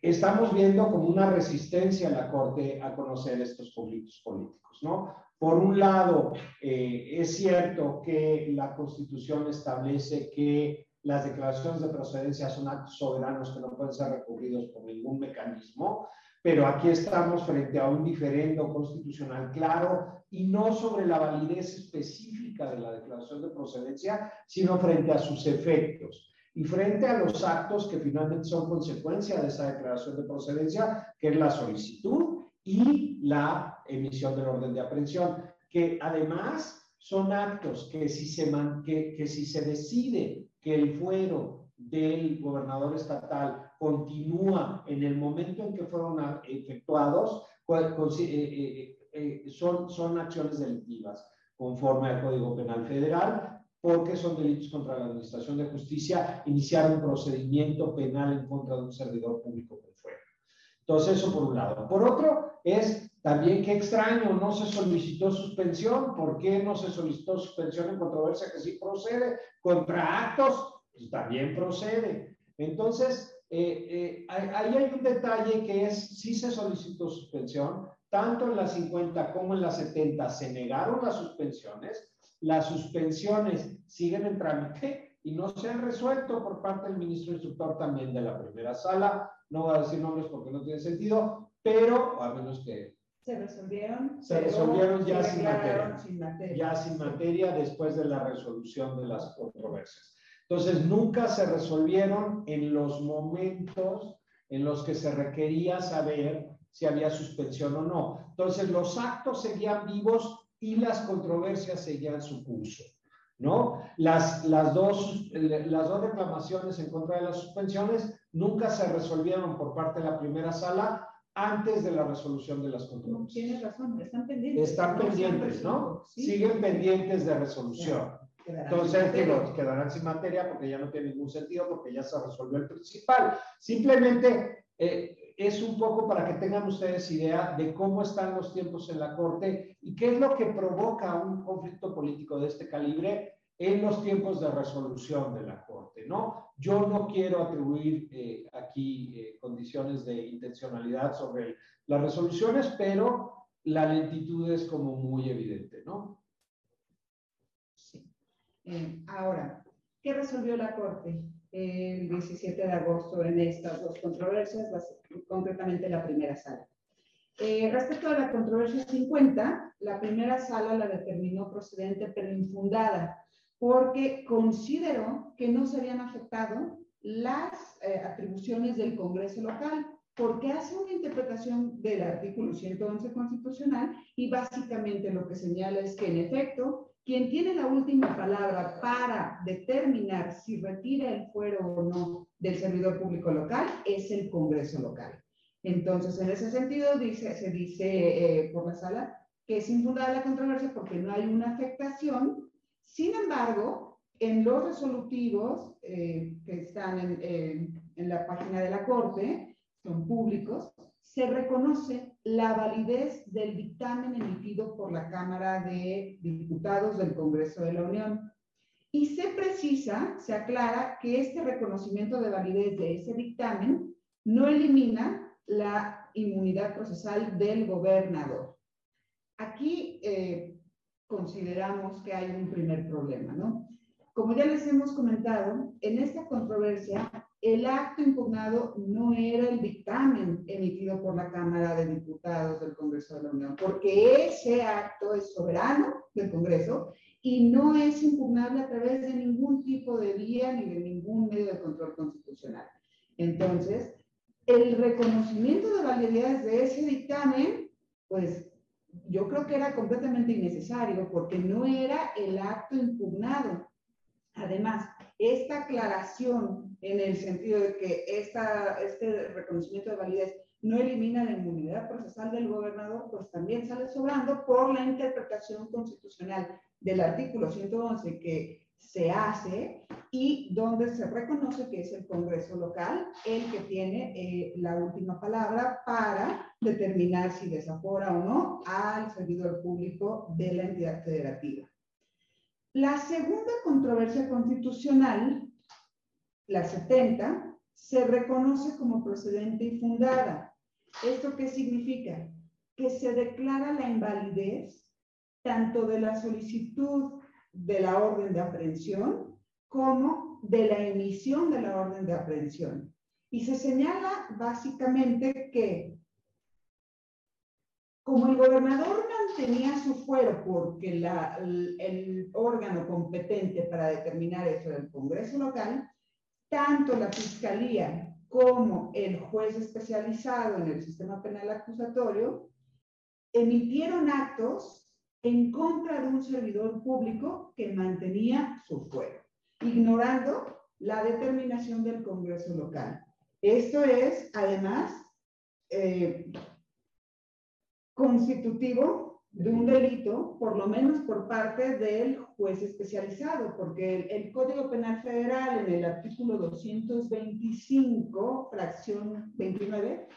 estamos viendo como una resistencia a la Corte a conocer estos conflictos políticos, ¿no? Por un lado, es cierto que la Constitución establece que las declaraciones de procedencia son actos soberanos que no pueden ser recurridos por ningún mecanismo, pero aquí estamos frente a un diferendo constitucional claro y no sobre la validez específica de la declaración de procedencia, sino frente a sus efectos y frente a los actos que finalmente son consecuencia de esa declaración de procedencia, que es la solicitud y la emisión del orden de aprehensión, que además son actos que si se, que, que si se decide que el fuero del gobernador estatal continúa en el momento en que fueron efectuados, eh, eh, eh, son, son acciones delictivas conforme al Código Penal Federal, porque son delitos contra la Administración de Justicia, iniciar un procedimiento penal en contra de un servidor público. Entonces, eso por un lado. Por otro, es también qué extraño, no se solicitó suspensión. ¿Por qué no se solicitó suspensión en controversia que sí procede? Contra actos, pues también procede. Entonces, eh, eh, ahí hay un detalle que es, si se solicitó suspensión, tanto en las 50 como en las 70 se negaron las suspensiones, las suspensiones siguen en trámite y no se han resuelto por parte del ministro instructor también de la primera sala, no voy a decir nombres porque no tiene sentido, pero a menos que... Se resolvieron. Se resolvieron ya sin materia, Ya sin materia después de la resolución de las controversias. Entonces, nunca se resolvieron en los momentos en los que se requería saber si había suspensión o no. Entonces, los actos seguían vivos y las controversias seguían su curso. ¿no? Las, las, dos, las dos reclamaciones en contra de las suspensiones nunca se resolvieron por parte de la primera sala antes de la resolución de las controversias. Tienes razón, están pendientes. Están pendientes, ¿no? Siguen pendientes de resolución. Entonces, quedarán sin materia porque ya no tiene ningún sentido, porque ya se resolvió el principal. Simplemente eh, es un poco para que tengan ustedes idea de cómo están los tiempos en la Corte y qué es lo que provoca un conflicto político de este calibre en los tiempos de resolución de la Corte, ¿no? Yo no quiero atribuir eh, aquí eh, condiciones de intencionalidad sobre las resoluciones, pero la lentitud es como muy evidente, ¿no? Eh, ahora, ¿qué resolvió la Corte el 17 de agosto en estas dos controversias, concretamente la primera sala? Eh, respecto a la controversia 50, la primera sala la determinó procedente pero infundada, porque consideró que no se habían afectado las eh, atribuciones del Congreso local, porque hace una interpretación del artículo 111 constitucional y básicamente lo que señala es que en efecto quien tiene la última palabra para determinar si retira el fuero o no del servidor público local es el Congreso local. Entonces, en ese sentido, dice, se dice eh, por la sala que es infundada la controversia porque no hay una afectación. Sin embargo, en los resolutivos eh, que están en, en la página de la Corte, son públicos, se reconoce la validez del dictamen emitido por la Cámara de Diputados del Congreso de la Unión. y se precisa, se aclara que este reconocimiento de validez de ese dictamen no elimina la inmunidad procesal del gobernador. Aquí eh, consideramos que hay un primer problema, ¿no? Como ya les hemos comentado, en esta controversia, el acto impugnado no era el dictamen emitido por la Cámara de Diputados del Congreso de la Unión, porque ese acto es soberano del Congreso y no es impugnable a través de ningún tipo de vía ni de ningún medio de control constitucional. Entonces, el reconocimiento de validez de ese dictamen, pues yo creo que era completamente innecesario porque no era el acto impugnado. Además, esta aclaración en el sentido de que esta, este reconocimiento de validez no elimina la inmunidad procesal del gobernador, pues también sale sobrando por la interpretación constitucional del artículo 111 que se hace y donde se reconoce que es el Congreso local el que tiene eh, la última palabra para determinar si desafora o no al servidor público de la entidad federativa. La segunda controversia constitucional, la 70, se reconoce como procedente y fundada. ¿Esto qué significa? Que se declara la invalidez tanto de la solicitud de la orden de aprehensión como de la emisión de la orden de aprehensión. Y se señala básicamente que como el gobernador mantenía su fuero porque el, órgano competente para determinar eso era el Congreso local, tanto la Fiscalía como el juez especializado en el sistema penal acusatorio emitieron actos en contra de un servidor público que mantenía su fuero, ignorando la determinación del Congreso local. Esto es, además, eh, constitutivo de un delito, por lo menos por parte del juez especializado, porque el, Código Penal Federal en el artículo 225, fracción 29,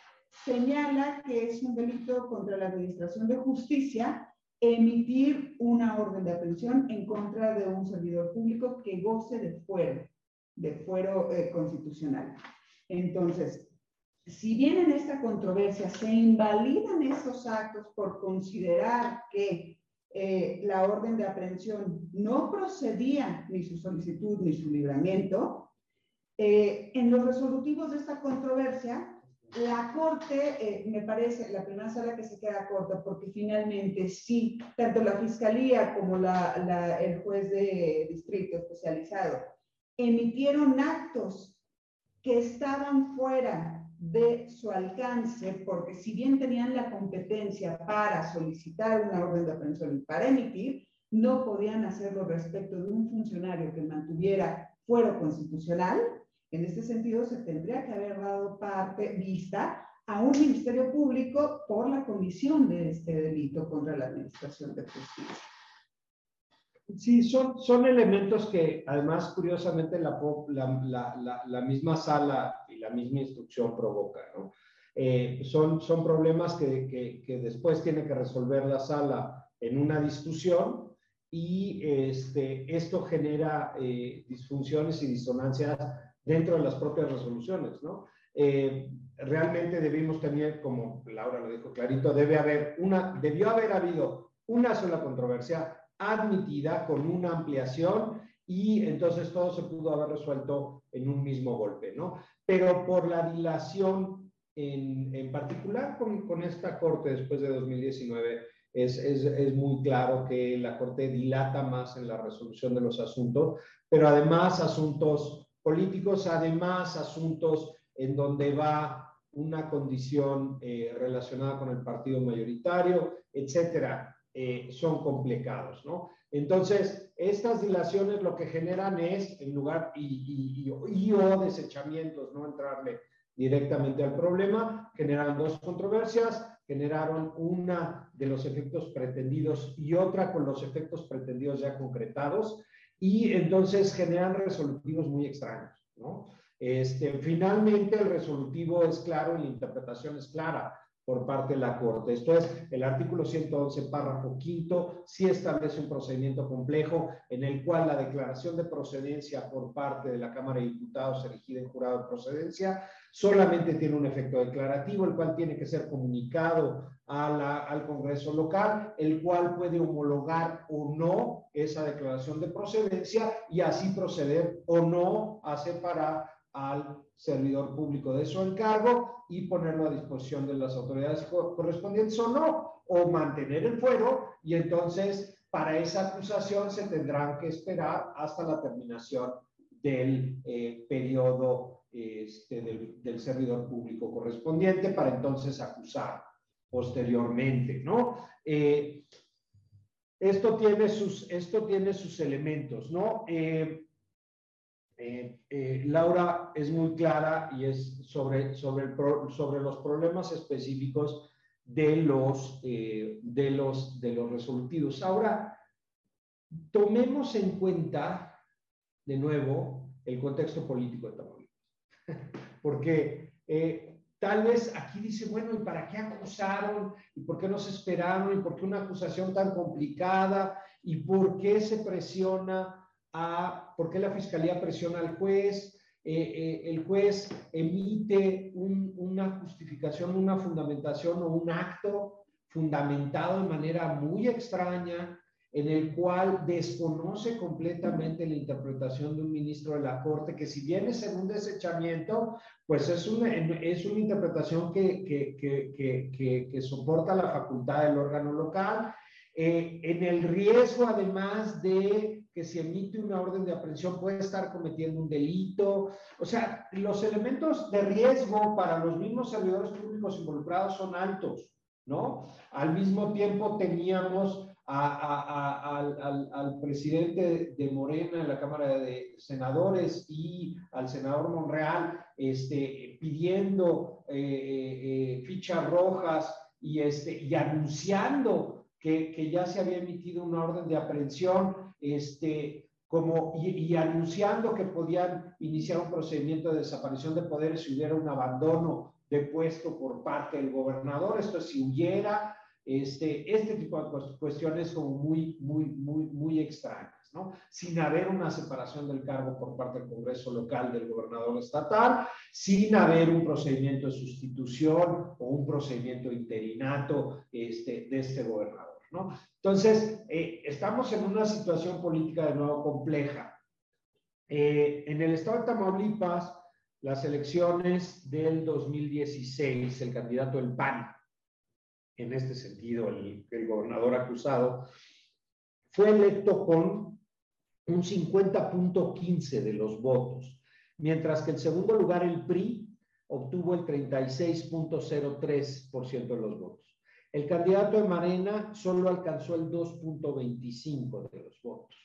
señala que es un delito contra la administración de justicia emitir una orden de aprehensión en contra de un servidor público que goce de fuero, de fuero eh, constitucional. Entonces, si bien en esta controversia se invalidan esos actos por considerar que eh, la orden de aprehensión no procedía ni su solicitud ni su libramiento, eh, en los resolutivos de esta controversia, la Corte, eh, me parece, la primera sala que se queda corta, porque finalmente sí, tanto la Fiscalía como el juez de distrito especializado emitieron actos que estaban fuera de su alcance, porque si bien tenían la competencia para solicitar una orden de aprehensión y para emitir, no podían hacerlo respecto de un funcionario que mantuviera fuero constitucional. En este sentido, se tendría que haber dado parte, vista a un ministerio público por la comisión de este delito contra la administración de justicia. Sí, son, son elementos que además, curiosamente, la, la, la, misma sala y la misma instrucción provoca. ¿no? Eh, son, son problemas que, que, que, después tiene que resolver la sala en una discusión y este, esto genera eh, disfunciones y disonancias dentro de las propias resoluciones. ¿no? Eh, realmente debimos tener, como Laura lo dijo clarito, debe haber una, debió haber habido una sola controversia admitida con una ampliación y entonces todo se pudo haber resuelto en un mismo golpe, ¿no? Pero por la dilación en, en particular con, con, esta Corte después de 2019, es, es, es, muy claro que la Corte dilata más en la resolución de los asuntos, pero además asuntos políticos, además asuntos en donde va una condición eh, relacionada con el partido mayoritario, etcétera. Eh, son complicados, ¿no? Entonces, estas dilaciones lo que generan es, en lugar, y, y, o desechamientos, no entrarle directamente al problema, generaron dos controversias, generaron una de los efectos pretendidos y otra con los efectos pretendidos ya concretados, y entonces generan resolutivos muy extraños, ¿no? Este, finalmente, el resolutivo es claro y la interpretación es clara por parte de la Corte. Esto es, el artículo 111, párrafo quinto, sí establece un procedimiento complejo en el cual la declaración de procedencia por parte de la Cámara de Diputados elegida en jurado de procedencia solamente tiene un efecto declarativo, el cual tiene que ser comunicado al Congreso local, el cual puede homologar o no esa declaración de procedencia y así proceder o no a separar al servidor público de su encargo y ponerlo a disposición de las autoridades correspondientes o no, o mantener el fuero y entonces para esa acusación se tendrán que esperar hasta la terminación del eh, periodo este, del, servidor público correspondiente para entonces acusar posteriormente, ¿no? Eh, esto, tiene sus, esto tiene sus elementos, ¿no? Eh, eh, eh, Laura es muy clara y es sobre, sobre, los problemas específicos de los, eh, de, los, de los resolutivos. Ahora, tomemos en cuenta, de nuevo, el contexto político de Tamaulipas. Porque tal vez aquí dice, bueno, ¿y para qué acusaron? ¿Y por qué no se esperaron? ¿Y por qué una acusación tan complicada? ¿Y por qué se presiona a por qué la fiscalía presiona al juez, eh, eh, el juez emite una justificación, una fundamentación o un acto fundamentado de manera muy extraña en el cual desconoce completamente la interpretación de un ministro de la Corte, que si bien es en un desechamiento, pues es una, es una interpretación que, que, que soporta la facultad del órgano local, eh, en el riesgo además de que si emite una orden de aprehensión puede estar cometiendo un delito. O sea, los elementos de riesgo para los mismos servidores públicos involucrados son altos, ¿no? Al mismo tiempo teníamos al, presidente de Morena en la Cámara de Senadores y al senador Monreal este, pidiendo eh, eh, eh, fichas rojas y, este, y anunciando que, que, ya se había emitido una orden de aprehensión este, como, y, anunciando que podían iniciar un procedimiento de desaparición de poderes si hubiera un abandono de puesto por parte del gobernador, esto es, si hubiera este, este tipo de cuestiones como muy, muy, muy, muy extrañas, ¿no? Sin haber una separación del cargo por parte del Congreso local del gobernador estatal, sin haber un procedimiento de sustitución o un procedimiento interinato este, de este gobernador. Entonces, eh, estamos en una situación política de nuevo compleja. Eh, en el estado de Tamaulipas, las elecciones del 2016, el candidato del PAN, en este sentido, el, el gobernador acusado, fue electo con un 50.15 de los votos, mientras que en segundo lugar el PRI obtuvo el 36.03% de los votos. El candidato de Marena solo alcanzó el 2.25 de los votos.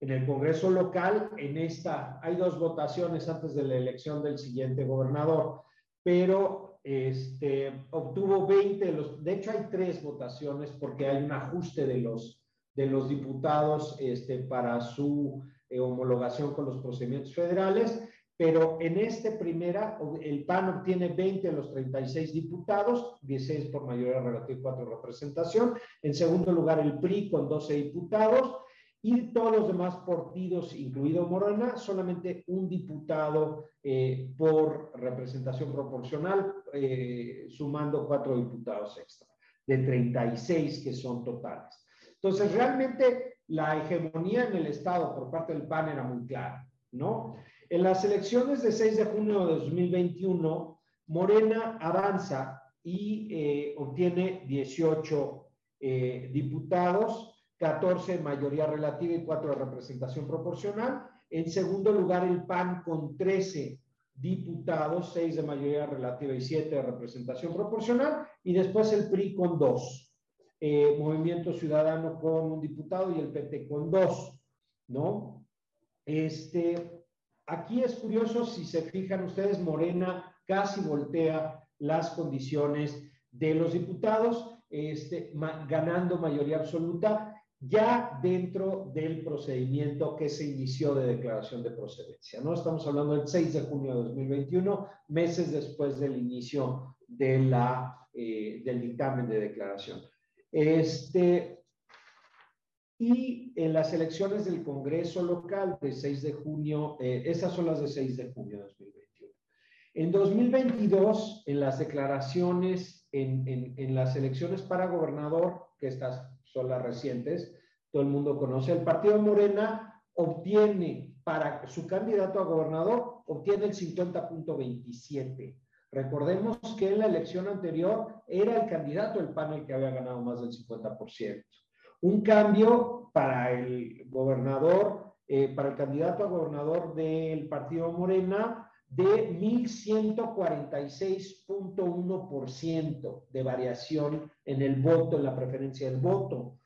En el Congreso local, en esta, hay dos votaciones antes de la elección del siguiente gobernador, pero este, obtuvo 20 de los, de hecho hay tres votaciones porque hay un ajuste de los, de los diputados este, para su eh, homologación con los procedimientos federales pero en este primera, el PAN obtiene 20 de los 36 diputados, 16 por mayoría relativa y 4 representación. En segundo lugar, el PRI con 12 diputados y todos los demás partidos, incluido Morena, solamente un diputado eh, por representación proporcional, eh, sumando cuatro diputados extra, de 36 que son totales. Entonces, realmente la hegemonía en el Estado por parte del PAN era muy clara, ¿no? En las elecciones de 6 de junio de 2021, Morena avanza y eh, obtiene 18 eh, diputados, 14 mayoría relativa y 4 de representación proporcional. En segundo lugar, el PAN con 13 diputados, 6 de mayoría relativa y 7 de representación proporcional. Y después el PRI con 2. Eh, Movimiento Ciudadano con un diputado y el PT con 2. ¿No? Este, Aquí es curioso, si se fijan ustedes, Morena casi voltea las condiciones de los diputados, este, ganando mayoría absoluta ya dentro del procedimiento que se inició de declaración de procedencia. ¿no? Estamos hablando del 6 de junio de 2021, meses después del inicio eh, del dictamen de declaración. Este, y en las elecciones del Congreso local de 6 de junio, eh, esas son las de 6 de junio de 2021. En 2022, en las declaraciones, en, en, en las elecciones para gobernador, que estas son las recientes, todo el mundo conoce, el partido Morena obtiene para su candidato a gobernador, obtiene el 50.27. Recordemos que en la elección anterior era el candidato del panel que había ganado más del 50%. Un cambio para el gobernador, eh, para el candidato a gobernador del partido Morena de 1.146.1% de variación en el voto, en la preferencia del voto.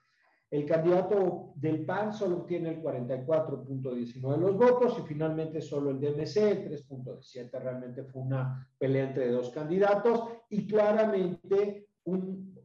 El candidato del PAN solo obtiene el 44.19 de los votos y finalmente solo el DMC, el 3.17. Realmente fue una pelea entre dos candidatos y claramente un,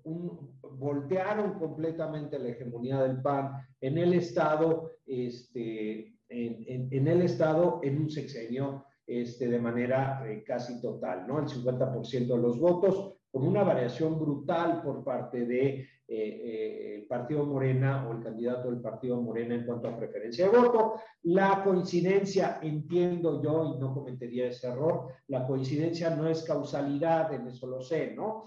voltearon completamente la hegemonía del PAN en el Estado, este, en, el Estado en un sexenio este, de manera eh, casi total, ¿no? El 50% de los votos, con una variación brutal por parte de eh, eh, Partido Morena o el candidato del Partido Morena en cuanto a preferencia de voto. La coincidencia, entiendo yo, y no cometería ese error, la coincidencia no es causalidad, en eso lo sé, ¿no?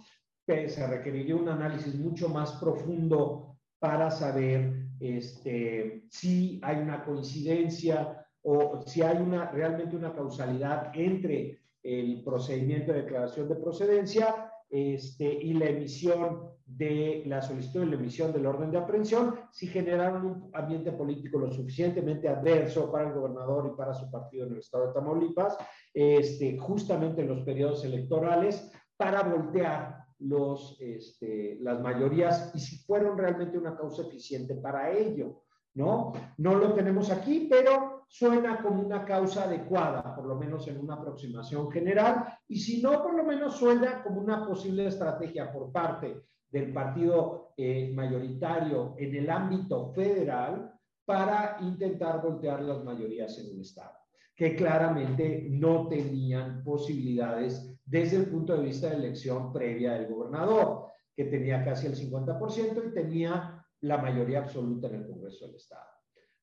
Se requeriría un análisis mucho más profundo para saber este, si hay una coincidencia o si hay una, realmente una causalidad entre el procedimiento de declaración de procedencia este, y la emisión de la solicitud de la emisión del orden de aprehensión, si generaron un ambiente político lo suficientemente adverso para el gobernador y para su partido en el estado de Tamaulipas, este, justamente en los periodos electorales, para voltear los, este, las mayorías y si fueron realmente una causa eficiente para ello, ¿no? No lo tenemos aquí, pero suena como una causa adecuada, por lo menos en una aproximación general, y si no, por lo menos suena como una posible estrategia por parte del partido eh, mayoritario en el ámbito federal para intentar voltear las mayorías en el Estado, que claramente no tenían posibilidades desde el punto de vista de elección previa del gobernador, que tenía casi el 50% y tenía la mayoría absoluta en el Congreso del Estado.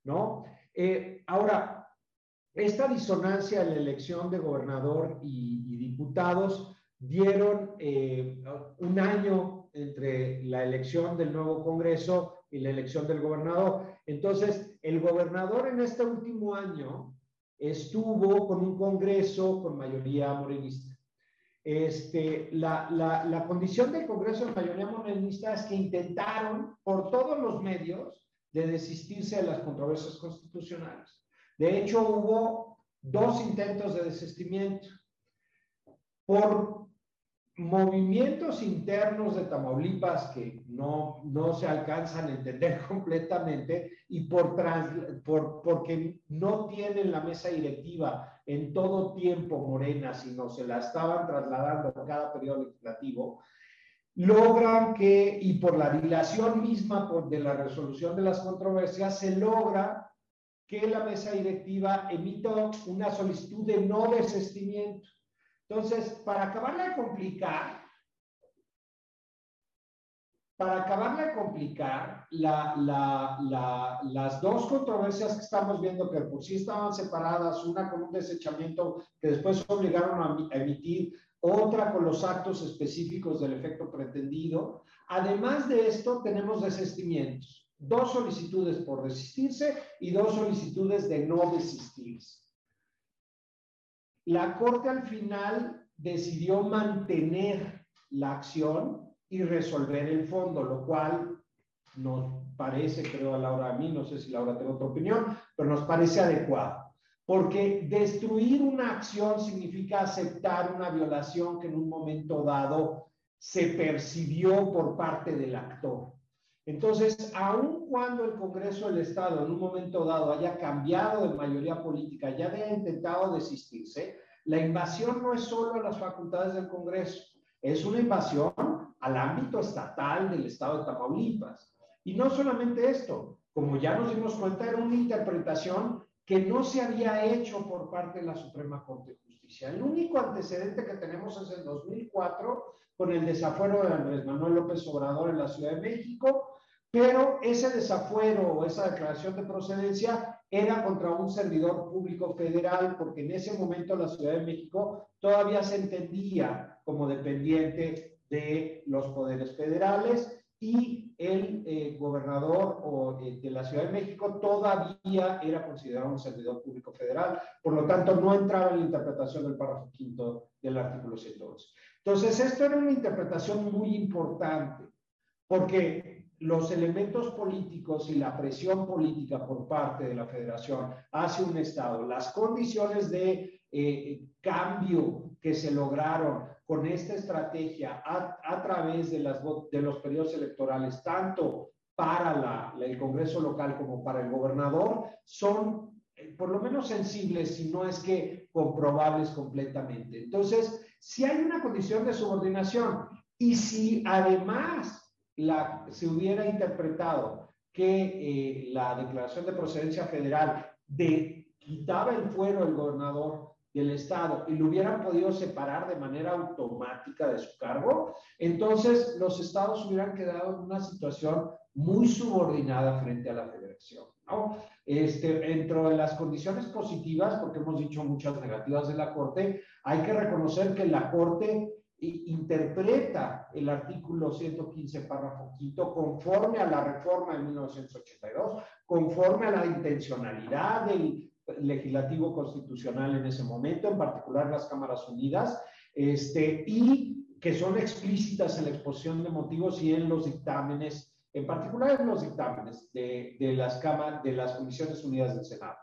¿no? Eh, ahora, esta disonancia en la elección de gobernador y, diputados dieron eh, un año entre la elección del nuevo Congreso y la elección del gobernador. Entonces, el gobernador en este último año estuvo con un Congreso con mayoría morenista. Este, la, la, la condición del Congreso de mayoría morenista es que intentaron por todos los medios de desistirse de las controversias constitucionales. De hecho, hubo dos intentos de desistimiento por movimientos internos de Tamaulipas que no, no se alcanzan a entender completamente y por, por porque no tienen la mesa directiva en todo tiempo Morena, sino se la estaban trasladando a cada periodo legislativo, logran que, y por la dilación misma por, de la resolución de las controversias, se logra que la mesa directiva emita una solicitud de no desistimiento. Entonces, para acabarla de complicar, para acabarla de complicar, la, la, la, las dos controversias que estamos viendo, que por sí estaban separadas, una con un desechamiento que después obligaron a emitir otra con los actos específicos del efecto pretendido. Además de esto, tenemos desistimientos, dos solicitudes por desistirse y dos solicitudes de no desistirse. La Corte al final decidió mantener la acción y resolver el fondo, lo cual nos parece, creo a Laura a mí, no sé si Laura tiene otra opinión, pero nos parece adecuado. Porque destruir una acción significa aceptar una violación que en un momento dado se percibió por parte del actor. Entonces, aun cuando el Congreso del Estado en un momento dado haya cambiado de mayoría política, ya haya intentado desistirse, la invasión no es solo a las facultades del Congreso, es una invasión al ámbito estatal del Estado de Tamaulipas. Y no solamente esto, como ya nos dimos cuenta, era una interpretación que no se había hecho por parte de la Suprema Corte de Justicia. El único antecedente que tenemos es el 2004 con el desafuero de Andrés Manuel López Obrador en la Ciudad de México, pero ese desafuero o esa declaración de procedencia era contra un servidor público federal, porque en ese momento la Ciudad de México todavía se entendía como dependiente de los poderes federales y el eh, gobernador o, eh, de la Ciudad de México todavía era considerado un servidor público federal, por lo tanto no entraba en la interpretación del párrafo quinto del artículo 112. Entonces, esto era una interpretación muy importante, porque los elementos políticos y la presión política por parte de la federación hacia un Estado, las condiciones de eh, cambio que se lograron con esta estrategia a, través de, las, de los periodos electorales, tanto para el Congreso local como para el gobernador, son eh, por lo menos sensibles, si no es que comprobables completamente. Entonces, si hay una condición de subordinación y si además la, se hubiera interpretado que eh, la declaración de procedencia federal de, quitaba el fuero el gobernador del Estado y lo hubieran podido separar de manera automática de su cargo, entonces los estados hubieran quedado en una situación muy subordinada frente a la federación. ¿no? Este, dentro de las condiciones positivas, porque hemos dicho muchas negativas de la Corte, hay que reconocer que la Corte interpreta el artículo 115, párrafo quinto, conforme a la reforma de 1982, conforme a la intencionalidad del legislativo constitucional en ese momento, en particular las cámaras unidas, este, y que son explícitas en la exposición de motivos y en los dictámenes, en particular en los dictámenes de, de las, cámaras, de las comisiones unidas del Senado,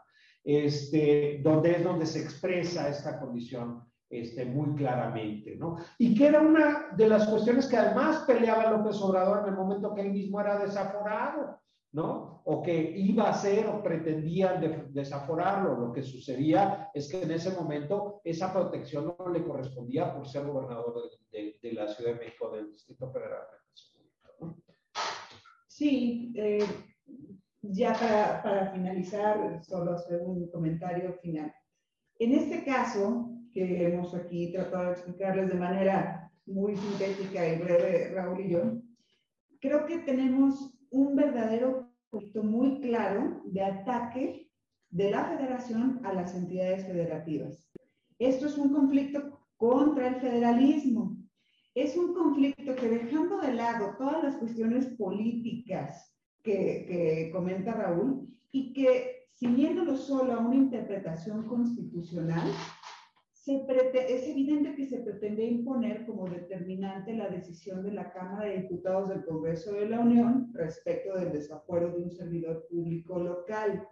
este, donde es donde se expresa esta condición este, muy claramente, ¿no? Y que era una de las cuestiones que además peleaba López Obrador en el momento que él mismo era desaforado. ¿no? O que iba a ser o pretendían desaforarlo. Lo que sucedía es que en ese momento esa protección no le correspondía por ser gobernador de, la Ciudad de México, del Distrito Federal. Sí, eh, ya para, para, finalizar, solo hacer un comentario final. En este caso, que hemos aquí tratado de explicarles de manera muy sintética y breve, Raúl y yo, creo que tenemos un verdadero punto muy claro de ataque de la federación a las entidades federativas. Esto es un conflicto contra el federalismo. Es un conflicto que dejando de lado todas las cuestiones políticas que, que comenta Raúl y que siguiéndolo solo a una interpretación constitucional, es evidente que se pretende imponer como determinante la decisión de la Cámara de Diputados del Congreso de la Unión respecto del desafuero de un servidor público local.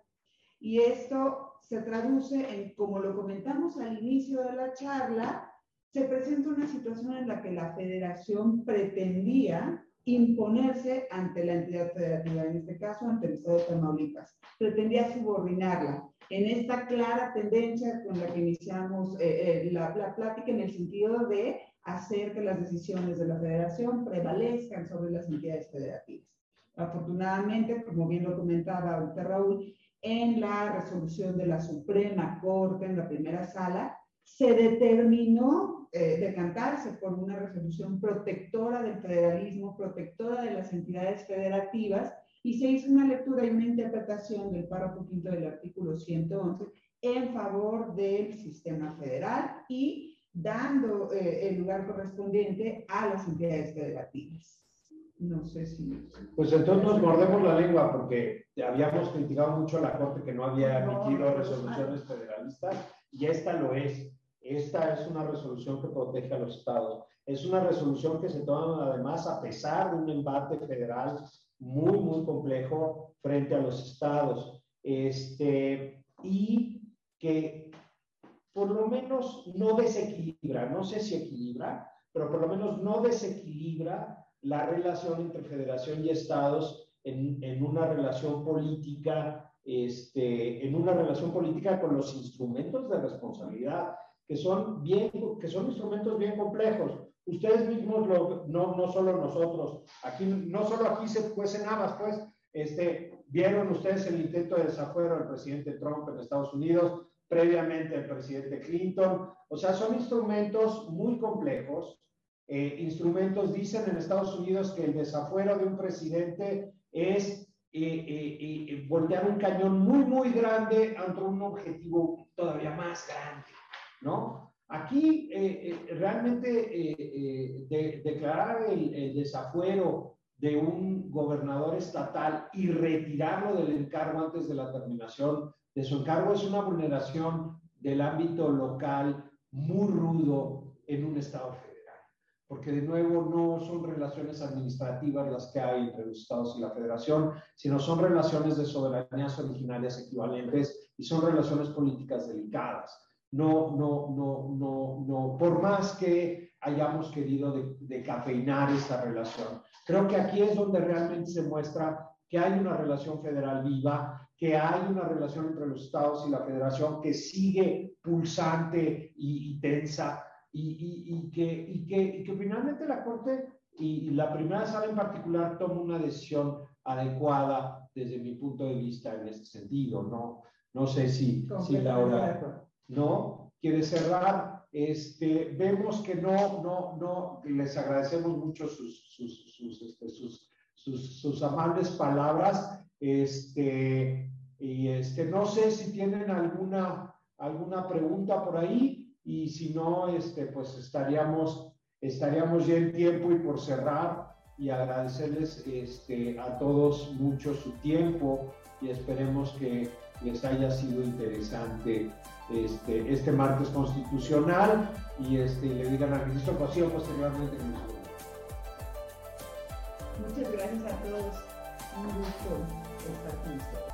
Y esto se traduce en, como lo comentamos al inicio de la charla, se presenta una situación en la que la federación pretendía imponerse ante la entidad federativa, en este caso ante el Estado de Tamaulipas. Pretendía subordinarla en esta clara tendencia con la que iniciamos eh, eh, la, la, plática en el sentido de hacer que las decisiones de la federación prevalezcan sobre las entidades federativas. Afortunadamente, como bien lo comentaba usted Raúl, en la resolución de la Suprema Corte en la primera sala, se determinó eh, decantarse por una resolución protectora del federalismo, protectora de las entidades federativas, y se hizo una lectura y una interpretación del párrafo quinto del artículo 111 en favor del sistema federal y dando eh, el lugar correspondiente a las entidades federativas. No sé si... Pues entonces nos mordemos la lengua porque habíamos criticado mucho a la Corte que no había emitido resoluciones federalistas y esta lo es. Esta es una resolución que protege a los estados. Es una resolución que se toma además a pesar de un embate federal muy, muy complejo frente a los estados. Este, y que por lo menos no desequilibra, no sé si equilibra, pero por lo menos no desequilibra la relación entre federación y estados en, en una relación política, este, en una relación política con los instrumentos de responsabilidad, que son, bien, que son instrumentos bien complejos ustedes mismos, no, no solo nosotros, aquí, no solo aquí se cuecen habas, pues, este, vieron ustedes el intento de desafuero del presidente Trump en Estados Unidos, previamente el presidente Clinton. O sea, son instrumentos muy complejos. Eh, instrumentos dicen en Estados Unidos que el desafuero de un presidente es eh, voltear un cañón muy, muy grande ante un objetivo todavía más grande, ¿no? Aquí realmente declarar el desafuero de un gobernador estatal y retirarlo del encargo antes de la terminación de su encargo es una vulneración del ámbito local muy rudo en un Estado federal, porque de nuevo no son relaciones administrativas las que hay entre los Estados y la Federación, sino son relaciones de soberanías originarias equivalentes y son relaciones políticas delicadas. No, no, no, no, no, por más que hayamos querido decafeinar esta relación. Creo que aquí es donde realmente se muestra que hay una relación federal viva, que hay una relación entre los estados y la federación que sigue pulsante y, tensa y, que, que, que, finalmente la Corte y la primera sala en particular toma una decisión adecuada desde mi punto de vista en este sentido. No, no sé si, si Laura no quiere cerrar. Este, vemos que no, no, no, les agradecemos mucho sus, sus, sus, este, sus, sus amables palabras. Este, y este, no sé si tienen alguna, alguna pregunta por ahí y si no, este, pues estaríamos, estaríamos ya en tiempo y por cerrar y agradecerles este, a todos mucho su tiempo y esperemos que les haya sido interesante este, este martes constitucional y este, le digan al ministro Cosío posteriormente. Muchas gracias a todos. Un gusto estar con ustedes.